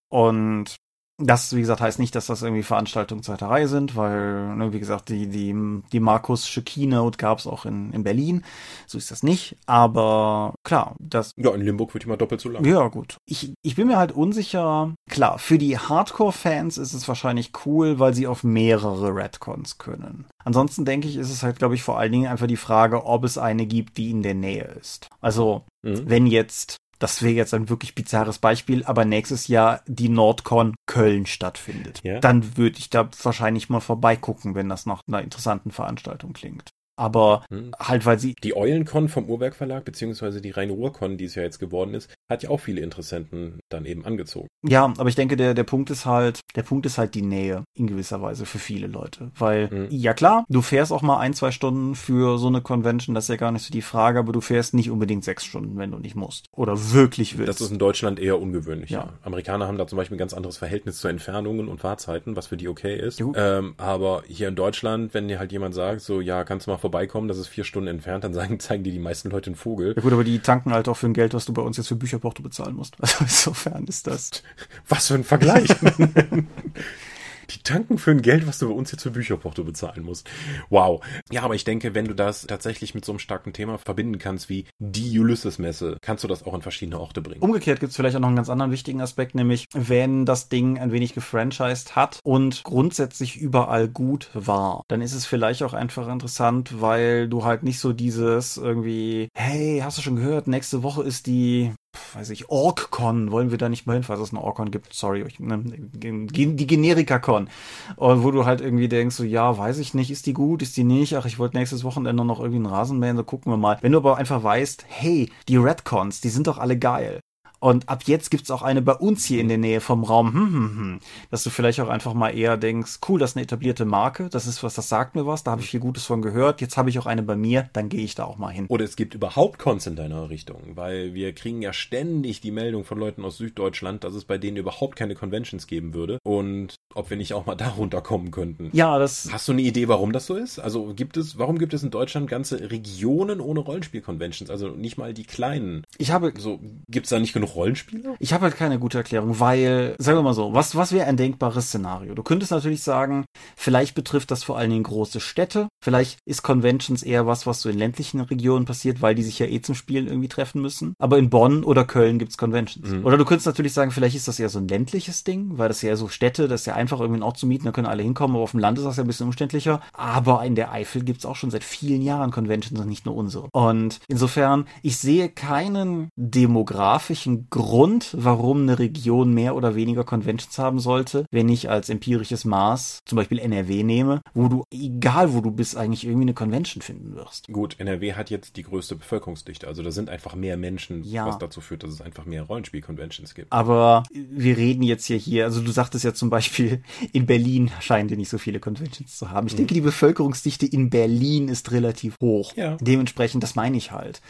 Und das, wie gesagt, heißt nicht, dass das irgendwie Veranstaltungen zweiter Reihe sind, weil, ne, wie gesagt, die, die, die Markus Keynote gab es auch in, in Berlin. So ist das nicht. Aber klar, das. Ja, in Limburg wird immer doppelt so lang. Ja, gut. Ich, ich bin mir halt unsicher. Klar, für die Hardcore-Fans ist es wahrscheinlich cool, weil sie auf mehrere Redcons können. Ansonsten denke ich, ist es halt, glaube ich, vor allen Dingen einfach die Frage, ob es eine gibt, die in der Nähe ist. Also, mhm. wenn jetzt das wäre jetzt ein wirklich bizarres Beispiel, aber nächstes Jahr die Nordcon Köln stattfindet. Ja? Dann würde ich da wahrscheinlich mal vorbeigucken, wenn das nach einer interessanten Veranstaltung klingt aber hm. halt, weil sie. Die Eulencon vom Uhrwerk Verlag, beziehungsweise die Rhein-Ruhr-Con, die es ja jetzt geworden ist, hat ja auch viele Interessenten dann eben angezogen. Ja, aber ich denke, der, der Punkt ist halt, der Punkt ist halt die Nähe in gewisser Weise für viele Leute. Weil, hm. ja klar, du fährst auch mal ein, zwei Stunden für so eine Convention, das ist ja gar nicht so die Frage, aber du fährst nicht unbedingt sechs Stunden, wenn du nicht musst. Oder wirklich willst. Das ist in Deutschland eher ungewöhnlich. Ja. ja. Amerikaner haben da zum Beispiel ein ganz anderes Verhältnis zu Entfernungen und Fahrzeiten, was für die okay ist. Ähm, aber hier in Deutschland, wenn dir halt jemand sagt, so, ja, kannst du mal vorbeikommen, das ist vier Stunden entfernt, dann sagen, zeigen dir die meisten Leute einen Vogel. Ja gut, aber die tanken halt auch für ein Geld, was du bei uns jetzt für Bücherporto bezahlen musst. Also insofern ist das. Was für ein Vergleich. Die tanken für ein Geld, was du bei uns jetzt für Bücherporto bezahlen musst. Wow. Ja, aber ich denke, wenn du das tatsächlich mit so einem starken Thema verbinden kannst wie die Ulysses-Messe, kannst du das auch an verschiedene Orte bringen. Umgekehrt gibt es vielleicht auch noch einen ganz anderen wichtigen Aspekt, nämlich wenn das Ding ein wenig gefranchised hat und grundsätzlich überall gut war, dann ist es vielleicht auch einfach interessant, weil du halt nicht so dieses irgendwie, hey, hast du schon gehört, nächste Woche ist die weiß ich, OrgCon, wollen wir da nicht mal hin, falls es eine OrgCon gibt, sorry, ne, die Generika-Con, wo du halt irgendwie denkst, so, ja, weiß ich nicht, ist die gut, ist die nicht, ach, ich wollte nächstes Wochenende noch irgendwie einen Rasenmähen, so gucken wir mal. Wenn du aber einfach weißt, hey, die Redcons, die sind doch alle geil. Und ab jetzt gibt's auch eine bei uns hier in der Nähe vom Raum, hm, hm, hm, dass du vielleicht auch einfach mal eher denkst, cool, das ist eine etablierte Marke, das ist was, das sagt mir was, da habe ich viel Gutes von gehört, jetzt habe ich auch eine bei mir, dann gehe ich da auch mal hin. Oder es gibt überhaupt Cons in deiner Richtung, weil wir kriegen ja ständig die Meldung von Leuten aus Süddeutschland, dass es bei denen überhaupt keine Conventions geben würde und ob wir nicht auch mal darunter kommen könnten. Ja, das. Hast du eine Idee, warum das so ist? Also gibt es, warum gibt es in Deutschland ganze Regionen ohne Rollenspiel-Conventions? Also nicht mal die kleinen. Ich habe. So, gibt's da nicht genug Rollenspiele? Ich habe halt keine gute Erklärung, weil, sagen wir mal so, was, was wäre ein denkbares Szenario? Du könntest natürlich sagen, vielleicht betrifft das vor allen Dingen große Städte. Vielleicht ist Conventions eher was, was so in ländlichen Regionen passiert, weil die sich ja eh zum Spielen irgendwie treffen müssen. Aber in Bonn oder Köln gibt's Conventions. Mhm. Oder du könntest natürlich sagen, vielleicht ist das eher so ein ländliches Ding, weil das ja so Städte, das ist ja einfach irgendwie auch zu mieten, da können alle hinkommen, aber auf dem Land ist das ja ein bisschen umständlicher. Aber in der Eifel gibt's auch schon seit vielen Jahren Conventions und nicht nur unsere. Und insofern, ich sehe keinen demografischen Grund, warum eine Region mehr oder weniger Conventions haben sollte, wenn ich als empirisches Maß zum Beispiel NRW nehme, wo du, egal wo du bist, eigentlich irgendwie eine Convention finden wirst. Gut, NRW hat jetzt die größte Bevölkerungsdichte, also da sind einfach mehr Menschen, ja. was dazu führt, dass es einfach mehr Rollenspiel-Conventions gibt. Aber wir reden jetzt ja hier, also du sagtest ja zum Beispiel, in Berlin scheinen die nicht so viele Conventions zu haben. Ich mhm. denke, die Bevölkerungsdichte in Berlin ist relativ hoch. Ja. Dementsprechend, das meine ich halt.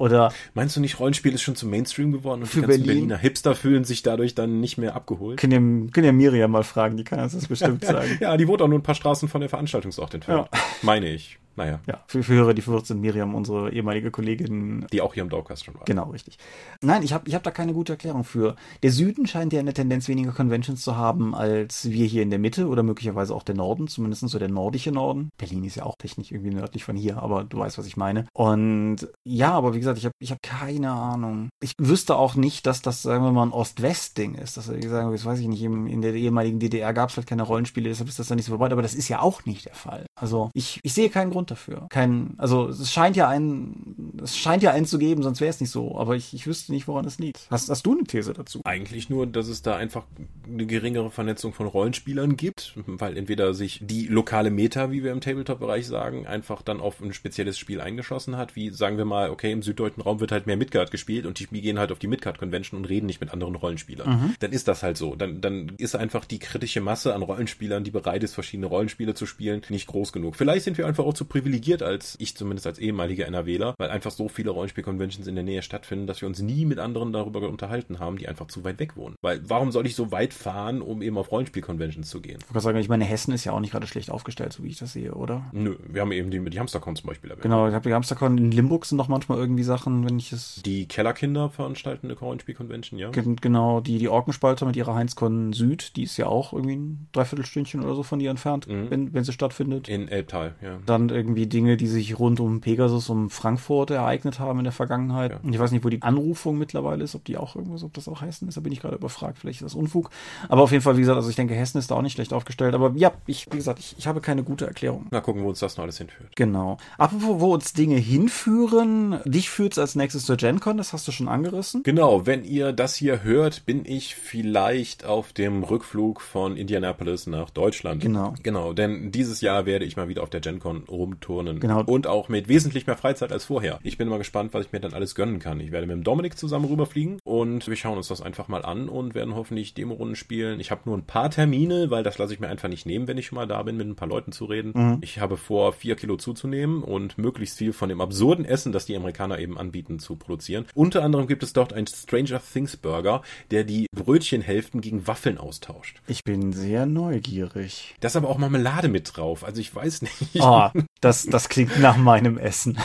Oder Meinst du nicht, Rollenspiel ist schon zum Mainstream geworden und für die ganzen Berlin? Berliner Hipster fühlen sich dadurch dann nicht mehr abgeholt? Können ja, können ja Miriam mal fragen, die kann uns das bestimmt sagen. ja, die wohnt auch nur ein paar Straßen von der Veranstaltungsort entfernt. Ja. Meine ich. Naja. Ja, für, für Hörer, die verwirrt sind, Miriam, unsere ehemalige Kollegin. Die auch hier im Dogcast schon war. Genau, richtig. Nein, ich habe ich hab da keine gute Erklärung für. Der Süden scheint ja eine Tendenz, weniger Conventions zu haben, als wir hier in der Mitte oder möglicherweise auch der Norden, zumindest so der nordische Norden. Berlin ist ja auch technisch irgendwie nördlich von hier, aber du weißt, was ich meine. Und ja, aber wie gesagt, ich habe ich hab keine Ahnung. Ich wüsste auch nicht, dass das, sagen wir mal, ein Ost-West-Ding ist. Das, ich sagen, das weiß ich nicht, in der ehemaligen DDR gab es halt keine Rollenspiele, deshalb ist das dann nicht so weit, aber das ist ja auch nicht der Fall. Also ich, ich sehe keinen Grund dafür. Kein, also es scheint ja ein, es scheint ja einen zu geben, sonst wäre es nicht so. Aber ich, ich wüsste nicht, woran es liegt. Hast, hast du eine These dazu? Eigentlich nur, dass es da einfach eine geringere Vernetzung von Rollenspielern gibt, weil entweder sich die lokale Meta, wie wir im Tabletop-Bereich sagen, einfach dann auf ein spezielles Spiel eingeschossen hat, wie sagen wir mal, okay, im süddeutschen Raum wird halt mehr Midgard gespielt und die gehen halt auf die Midgard-Convention und reden nicht mit anderen Rollenspielern. Mhm. Dann ist das halt so. Dann, dann ist einfach die kritische Masse an Rollenspielern, die bereit ist, verschiedene Rollenspiele zu spielen, nicht groß genug. Vielleicht sind wir einfach auch zu privilegiert als ich zumindest als ehemaliger NRWler, weil einfach so viele Rollenspiel-Conventions in der Nähe stattfinden, dass wir uns nie mit anderen darüber unterhalten haben, die einfach zu weit weg wohnen. Weil warum soll ich so weit fahren, um eben auf Rollenspiel-Conventions zu gehen? Ich sagen, ich meine, Hessen ist ja auch nicht gerade schlecht aufgestellt, so wie ich das sehe, oder? Nö, wir haben eben die, die Hamstercon zum Beispiel erwähnt. Genau, ich habe die Hamstercon in Limburg sind doch manchmal irgendwie Sachen, wenn ich es. Die Kellerkinder veranstalten eine Rollenspiel-Convention, ja. Genau, die, die Orkenspalter mit ihrer Heinzcon Süd, die ist ja auch irgendwie ein Dreiviertelstündchen oder so von dir entfernt, mhm. wenn, wenn sie stattfindet. In Elbtal, ja. Dann irgendwie Dinge, die sich rund um Pegasus um Frankfurt ereignet haben in der Vergangenheit. Ja. Ich weiß nicht, wo die Anrufung mittlerweile ist, ob die auch irgendwas, ob das auch Hessen ist, da bin ich gerade überfragt, vielleicht ist das Unfug. Aber auf jeden Fall, wie gesagt, also ich denke, Hessen ist da auch nicht schlecht aufgestellt. Aber ja, ich, wie gesagt, ich, ich habe keine gute Erklärung. Na, gucken, wo uns das noch alles hinführt. Genau. Apropos, wo uns Dinge hinführen, dich führt es als nächstes zur GenCon, das hast du schon angerissen. Genau, wenn ihr das hier hört, bin ich vielleicht auf dem Rückflug von Indianapolis nach Deutschland. Genau. Genau, denn dieses Jahr werde ich mal wieder auf der GenCon rumturnen. Genau. Und auch mit wesentlich mehr Freizeit als vorher. Ich bin mal gespannt, was ich mir dann alles gönnen kann. Ich werde mit dem Dominik zusammen rüberfliegen und wir schauen uns das einfach mal an und werden hoffentlich Demo-Runden spielen. Ich habe nur ein paar Termine, weil das lasse ich mir einfach nicht nehmen, wenn ich schon mal da bin, mit ein paar Leuten zu reden. Mhm. Ich habe vor, vier Kilo zuzunehmen und möglichst viel von dem absurden Essen, das die Amerikaner eben anbieten, zu produzieren. Unter anderem gibt es dort einen Stranger Things Burger, der die Brötchenhälften gegen Waffeln austauscht. Ich bin sehr neugierig. Da ist aber auch Marmelade mit drauf. Also ich weiß nicht. Oh, das, das klingt nach meinem Essen.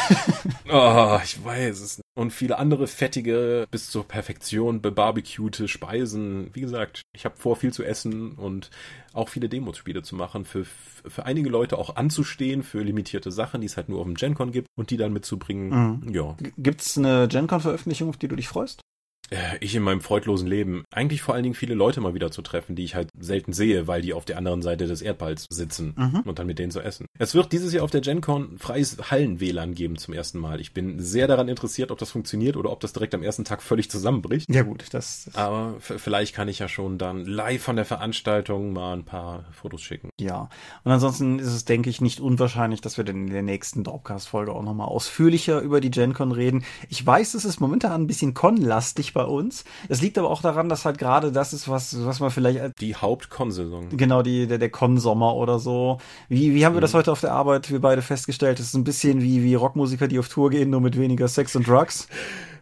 oh, ich weiß es. Und viele andere fettige, bis zur Perfektion bebarbecute Speisen. Wie gesagt, ich habe vor, viel zu essen und auch viele Demos-Spiele zu machen, für, für einige Leute auch anzustehen, für limitierte Sachen, die es halt nur auf dem GenCon gibt und die dann mitzubringen. Mhm. Ja. Gibt es eine GenCon-Veröffentlichung, auf die du dich freust? Äh, ich in meinem freudlosen Leben eigentlich vor allen Dingen viele Leute mal wieder zu treffen, die ich halt selten sehe, weil die auf der anderen Seite des Erdballs sitzen mhm. und dann mit denen zu essen. Es wird dieses Jahr auf der GenCon freies Hallen-WLAN geben zum ersten Mal. Ich bin sehr daran interessiert, ob das funktioniert oder ob das direkt am ersten Tag völlig zusammenbricht. Ja gut, das. das Aber vielleicht kann ich ja schon dann live von der Veranstaltung mal ein paar Fotos schicken. Ja. Und ansonsten ist es, denke ich, nicht unwahrscheinlich, dass wir dann in der nächsten Dropcast-Folge auch nochmal ausführlicher über die GenCon reden. Ich weiß, es ist momentan ein bisschen con-lastig bei uns. Es liegt aber auch daran, dass halt gerade das ist, was, was man vielleicht. Die Hauptkonsaison. Genau, die, der, der Konsommer oder so. Wie, wie haben wir mhm. das heute auf der Arbeit, wir beide festgestellt? Das ist ein bisschen wie, wie Rockmusiker, die auf Tour gehen, nur mit weniger Sex und Drugs.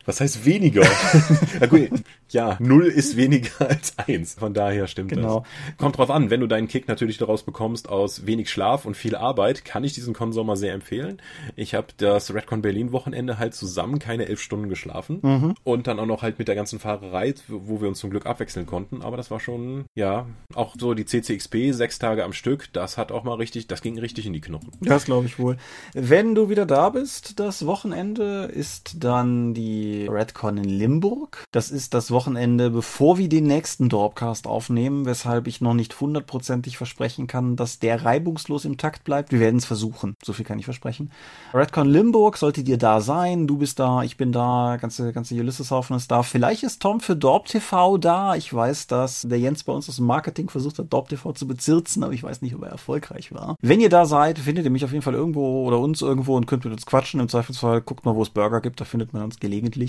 Was heißt weniger? ja, gut, ja, null ist weniger als eins. Von daher stimmt genau. das. Kommt drauf an, wenn du deinen Kick natürlich daraus bekommst aus wenig Schlaf und viel Arbeit, kann ich diesen Konsommer sehr empfehlen. Ich habe das Redcon Berlin Wochenende halt zusammen keine elf Stunden geschlafen mhm. und dann auch noch halt mit der ganzen Fahrerei, wo wir uns zum Glück abwechseln konnten. Aber das war schon, ja, auch so die CCXP sechs Tage am Stück. Das hat auch mal richtig, das ging richtig in die Knochen. Das glaube ich wohl. Wenn du wieder da bist, das Wochenende ist dann die Redcon in Limburg. Das ist das Wochenende bevor wir den nächsten Dropcast aufnehmen, weshalb ich noch nicht hundertprozentig versprechen kann, dass der reibungslos im Takt bleibt. Wir werden es versuchen. So viel kann ich versprechen. Redcon Limburg solltet ihr da sein. Du bist da, ich bin da, ganze, ganze Ulysseshaufen ist da. Vielleicht ist Tom für Dorp TV da. Ich weiß, dass der Jens bei uns aus dem Marketing versucht hat, Dorp TV zu bezirzen, aber ich weiß nicht, ob er erfolgreich war. Wenn ihr da seid, findet ihr mich auf jeden Fall irgendwo oder uns irgendwo und könnt mit uns quatschen. Im Zweifelsfall guckt mal, wo es Burger gibt, da findet man uns gelegentlich.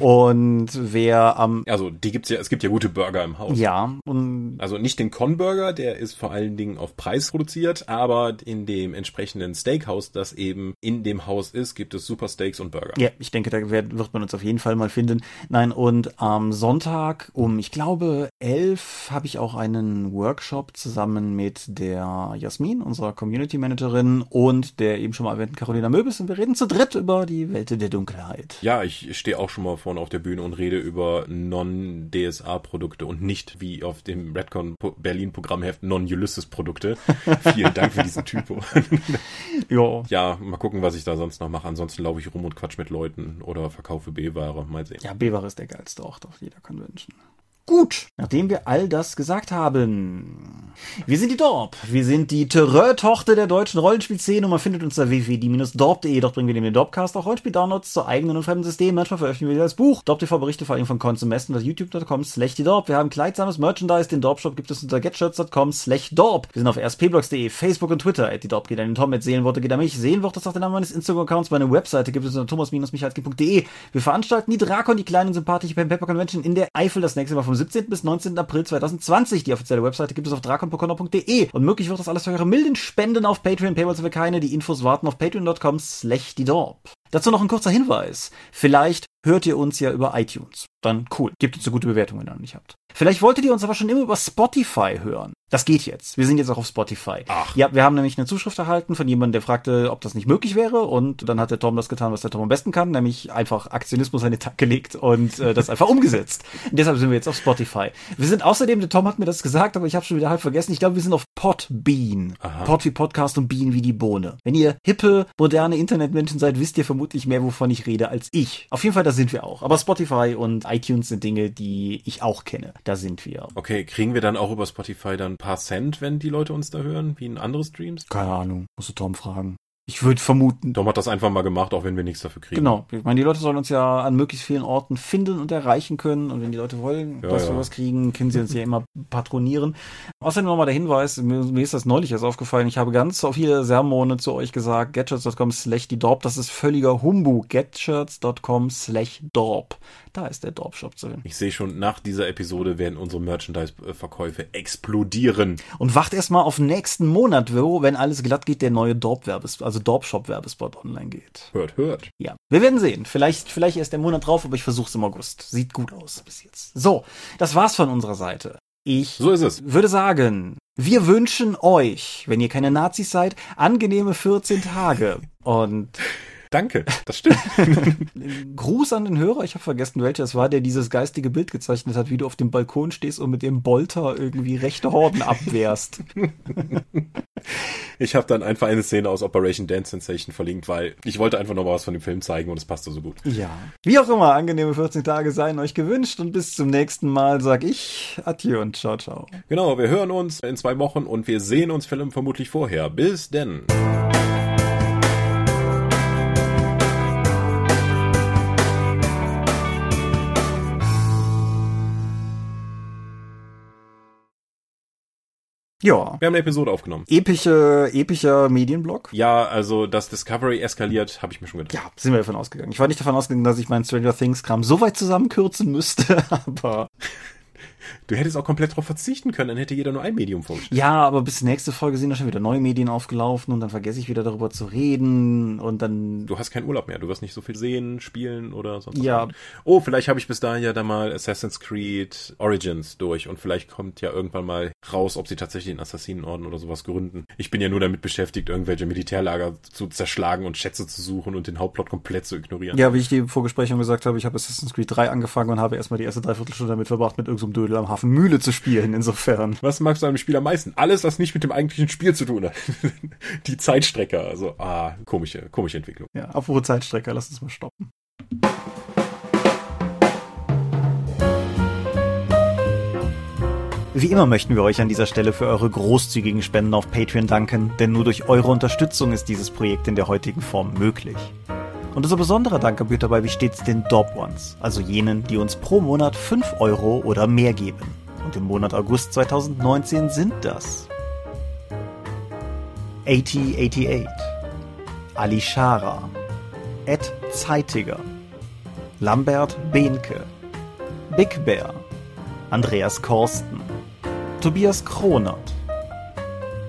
Und wer am also die gibt's ja, es gibt ja gute Burger im Haus. Ja. Und also nicht den Con-Burger, der ist vor allen Dingen auf Preis produziert, aber in dem entsprechenden Steakhouse, das eben in dem Haus ist, gibt es super Steaks und Burger. Ja, ich denke, da wird, wird man uns auf jeden Fall mal finden. Nein, und am Sonntag um, ich glaube, elf habe ich auch einen Workshop zusammen mit der Jasmin, unserer Community Managerin und der eben schon mal erwähnten Carolina Möbis und wir reden zu dritt über die Welt der Dunkelheit. Ja, ich stehe auch schon mal vorne auf der Bühne und rede über Non-DSA-Produkte und nicht wie auf dem Redcon Berlin Programmheft Non-Ulysses-Produkte. Vielen Dank für diesen Typo. jo. Ja, mal gucken, was ich da sonst noch mache. Ansonsten laufe ich rum und quatsch mit Leuten oder verkaufe B-Ware. Mal sehen. Ja, B-Ware ist der geilste Ort auf jeder Convention. Gut, nachdem wir all das gesagt haben. Wir sind die Dorp. Wir sind die Terreur-Tochter der deutschen Rollenspielszene und man findet uns unter www.dorp.de. Dort bringen wir den Dorpcast auch Rollenspiel-Downloads zu eigenen und fremden Systemen. Manchmal veröffentlichen wir das Buch. Dorp TV berichte vor allem von Messen unter youtube.com slash die Dorp. Wir haben kleidsames Merchandise. Den Dorp-Shop gibt es unter getshirts.com slash Dorp. Wir sind auf rspblogs.de, Facebook und Twitter. At die Dorp geht an den Tom, at Seelenworte geht an mich. Seelenworte ist auch der Name meines Instagram-Accounts. Meine Webseite gibt es unter thomas-michalski.de. Wir veranstalten die Drakon, die kleine und sympathische Pen Pepper Convention in der Eifel das nächste Mal vom 17. bis 19. April 2020. Die offizielle Webseite gibt es auf drakonpokonner.de. Und möglich wird das alles für eure milden Spenden auf Patreon. Paywalls für keine. Die Infos warten auf patreon.com slash die. Dazu noch ein kurzer Hinweis. Vielleicht hört ihr uns ja über iTunes. Dann cool. Gebt uns eine gute Bewertung, wenn ihr noch nicht habt. Vielleicht wolltet ihr uns aber schon immer über Spotify hören. Das geht jetzt. Wir sind jetzt auch auf Spotify. Ach. Ja, wir haben nämlich eine Zuschrift erhalten von jemandem, der fragte, ob das nicht möglich wäre. Und dann hat der Tom das getan, was der Tom am besten kann, nämlich einfach Aktionismus an den Tag gelegt und äh, das einfach umgesetzt. Und deshalb sind wir jetzt auf Spotify. Wir sind außerdem, der Tom hat mir das gesagt, aber ich habe schon wieder halb vergessen. Ich glaube, wir sind auf Podbean. Aha. Pod wie Podcast und Bean wie die Bohne. Wenn ihr hippe, moderne Internetmenschen seid, wisst ihr vermutlich mehr, wovon ich rede, als ich. Auf jeden Fall, da sind wir auch. Aber Spotify und iTunes sind Dinge, die ich auch kenne. Da sind wir. Okay, kriegen wir dann auch über Spotify dann ein paar Cent, wenn die Leute uns da hören, wie in andere Streams? Keine Ahnung, musst du Tom fragen. Ich würde vermuten. Tom hat das einfach mal gemacht, auch wenn wir nichts dafür kriegen. Genau. Ich meine, die Leute sollen uns ja an möglichst vielen Orten finden und erreichen können. Und wenn die Leute wollen, ja, dass ja. wir was kriegen, können sie uns ja immer patronieren. Außerdem nochmal der Hinweis, mir, mir, ist das neulich erst aufgefallen. Ich habe ganz auf viele Sermone zu euch gesagt, getshirts.com slash die Dorp. Das ist völliger Humbug. getshirts.com slash Dorp. Da ist der Dorp-Shop zu finden. Ich sehe schon, nach dieser Episode werden unsere Merchandise-Verkäufe explodieren. Und wacht erstmal auf nächsten Monat, wo, wenn alles glatt geht, der neue Dorp-Werbes, also Dorp-Shop-Werbespot online geht. Hört, hört. Ja. Wir werden sehen. Vielleicht, vielleicht erst der Monat drauf, aber ich versuche es im August. Sieht gut aus bis jetzt. So, das war's von unserer Seite. Ich so ist es. würde sagen, wir wünschen euch, wenn ihr keine Nazis seid, angenehme 14 Tage. Und Danke, das stimmt. Gruß an den Hörer, ich habe vergessen, welcher es war, der dieses geistige Bild gezeichnet hat, wie du auf dem Balkon stehst und mit dem Bolter irgendwie rechte Horden abwehrst. ich habe dann einfach eine Szene aus Operation Dance Sensation verlinkt, weil ich wollte einfach noch mal was von dem Film zeigen und es passte so gut. Ja. Wie auch immer, angenehme 14 Tage seien euch gewünscht und bis zum nächsten Mal sag ich Adieu und ciao, ciao. Genau, wir hören uns in zwei Wochen und wir sehen uns Film vermutlich vorher. Bis denn. Ja. Wir haben eine Episode aufgenommen. Epische, epischer Medienblock. Ja, also, dass Discovery eskaliert, habe ich mir schon gedacht. Ja, sind wir davon ausgegangen. Ich war nicht davon ausgegangen, dass ich meinen Stranger Things Kram so weit zusammenkürzen müsste, aber Du hättest auch komplett darauf verzichten können, dann hätte jeder nur ein Medium vorgestellt. Ja, aber bis nächste Folge sind da schon wieder neue Medien aufgelaufen und dann vergesse ich wieder darüber zu reden und dann. Du hast keinen Urlaub mehr, du wirst nicht so viel sehen, spielen oder sonst Ja. was. Oh, vielleicht habe ich bis dahin ja dann mal Assassin's Creed Origins durch und vielleicht kommt ja irgendwann mal raus, ob sie tatsächlich einen Assassinenorden oder sowas gründen. Ich bin ja nur damit beschäftigt, irgendwelche Militärlager zu zerschlagen und Schätze zu suchen und den Hauptplot komplett zu ignorieren. Ja, wie ich die Vorbesprechung gesagt habe, ich habe Assassin's Creed 3 angefangen und habe erstmal die erste Dreiviertelstunde damit verbracht, mit irgendeinem Dödel am Hafen Mühle zu spielen, insofern. Was magst du an dem Spiel am meisten? Alles, was nicht mit dem eigentlichen Spiel zu tun hat. Die Zeitstrecke, also, ah, komische, komische Entwicklung. Ja, apropos Zeitstrecker, lass uns mal stoppen. Wie immer möchten wir euch an dieser Stelle für eure großzügigen Spenden auf Patreon danken, denn nur durch eure Unterstützung ist dieses Projekt in der heutigen Form möglich. Und unser besonderer Dank gebührt dabei wie stets den Dob Ones, also jenen, die uns pro Monat 5 Euro oder mehr geben. Und im Monat August 2019 sind das 8088, Ali Schara, Ed Zeitiger, Lambert Behnke, Big Bear, Andreas Korsten, Tobias Kronert,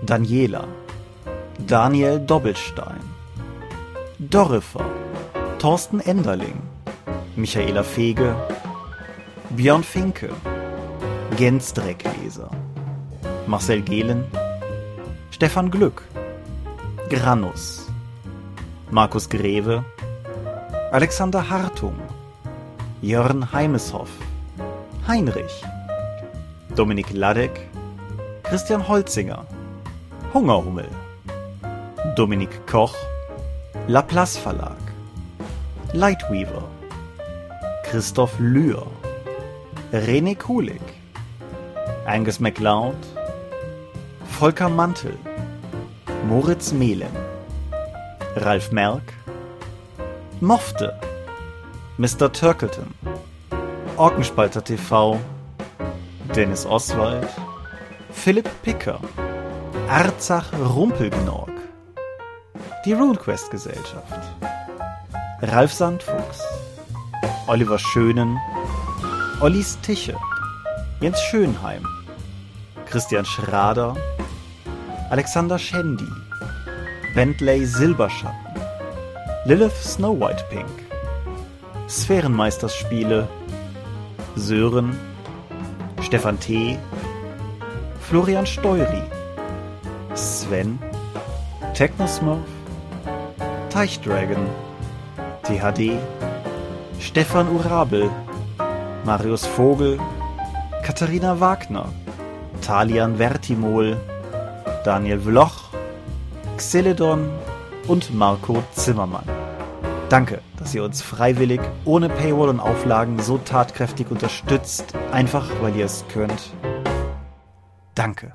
Daniela, Daniel Doppelstein, Dorifer, Thorsten Enderling, Michaela Fege, Björn Finke, Gens Dreckleser, Marcel Gehlen, Stefan Glück, Granus, Markus Greve, Alexander Hartung, Jörn Heimeshoff, Heinrich, Dominik Ladek, Christian Holzinger, Hungerhummel, Dominik Koch, Laplace Verlag, Lightweaver, Christoph Lühr, René Kulig, Angus MacLeod, Volker Mantel, Moritz Melem, Ralf Merck, Mofte, Mr. Turkleton, Orkenspalter TV, Dennis Oswald, Philipp Picker, Arzach Rumpelgnorg, die RuneQuest Gesellschaft, Ralf Sandfuchs, Oliver Schönen, Ollis Tische, Jens Schönheim, Christian Schrader, Alexander Schendi, Bentley Silberschatten, Lilith Snow White Pink, Sphärenmeisterspiele, Sören, Stefan T., Florian Steury, Sven, Technosmurf, Teichdragon, THD, Stefan Urabel, Marius Vogel, Katharina Wagner, Talian Vertimol, Daniel Vloch, Xeledon und Marco Zimmermann. Danke, dass ihr uns freiwillig, ohne Paywall und Auflagen so tatkräftig unterstützt, einfach weil ihr es könnt. Danke.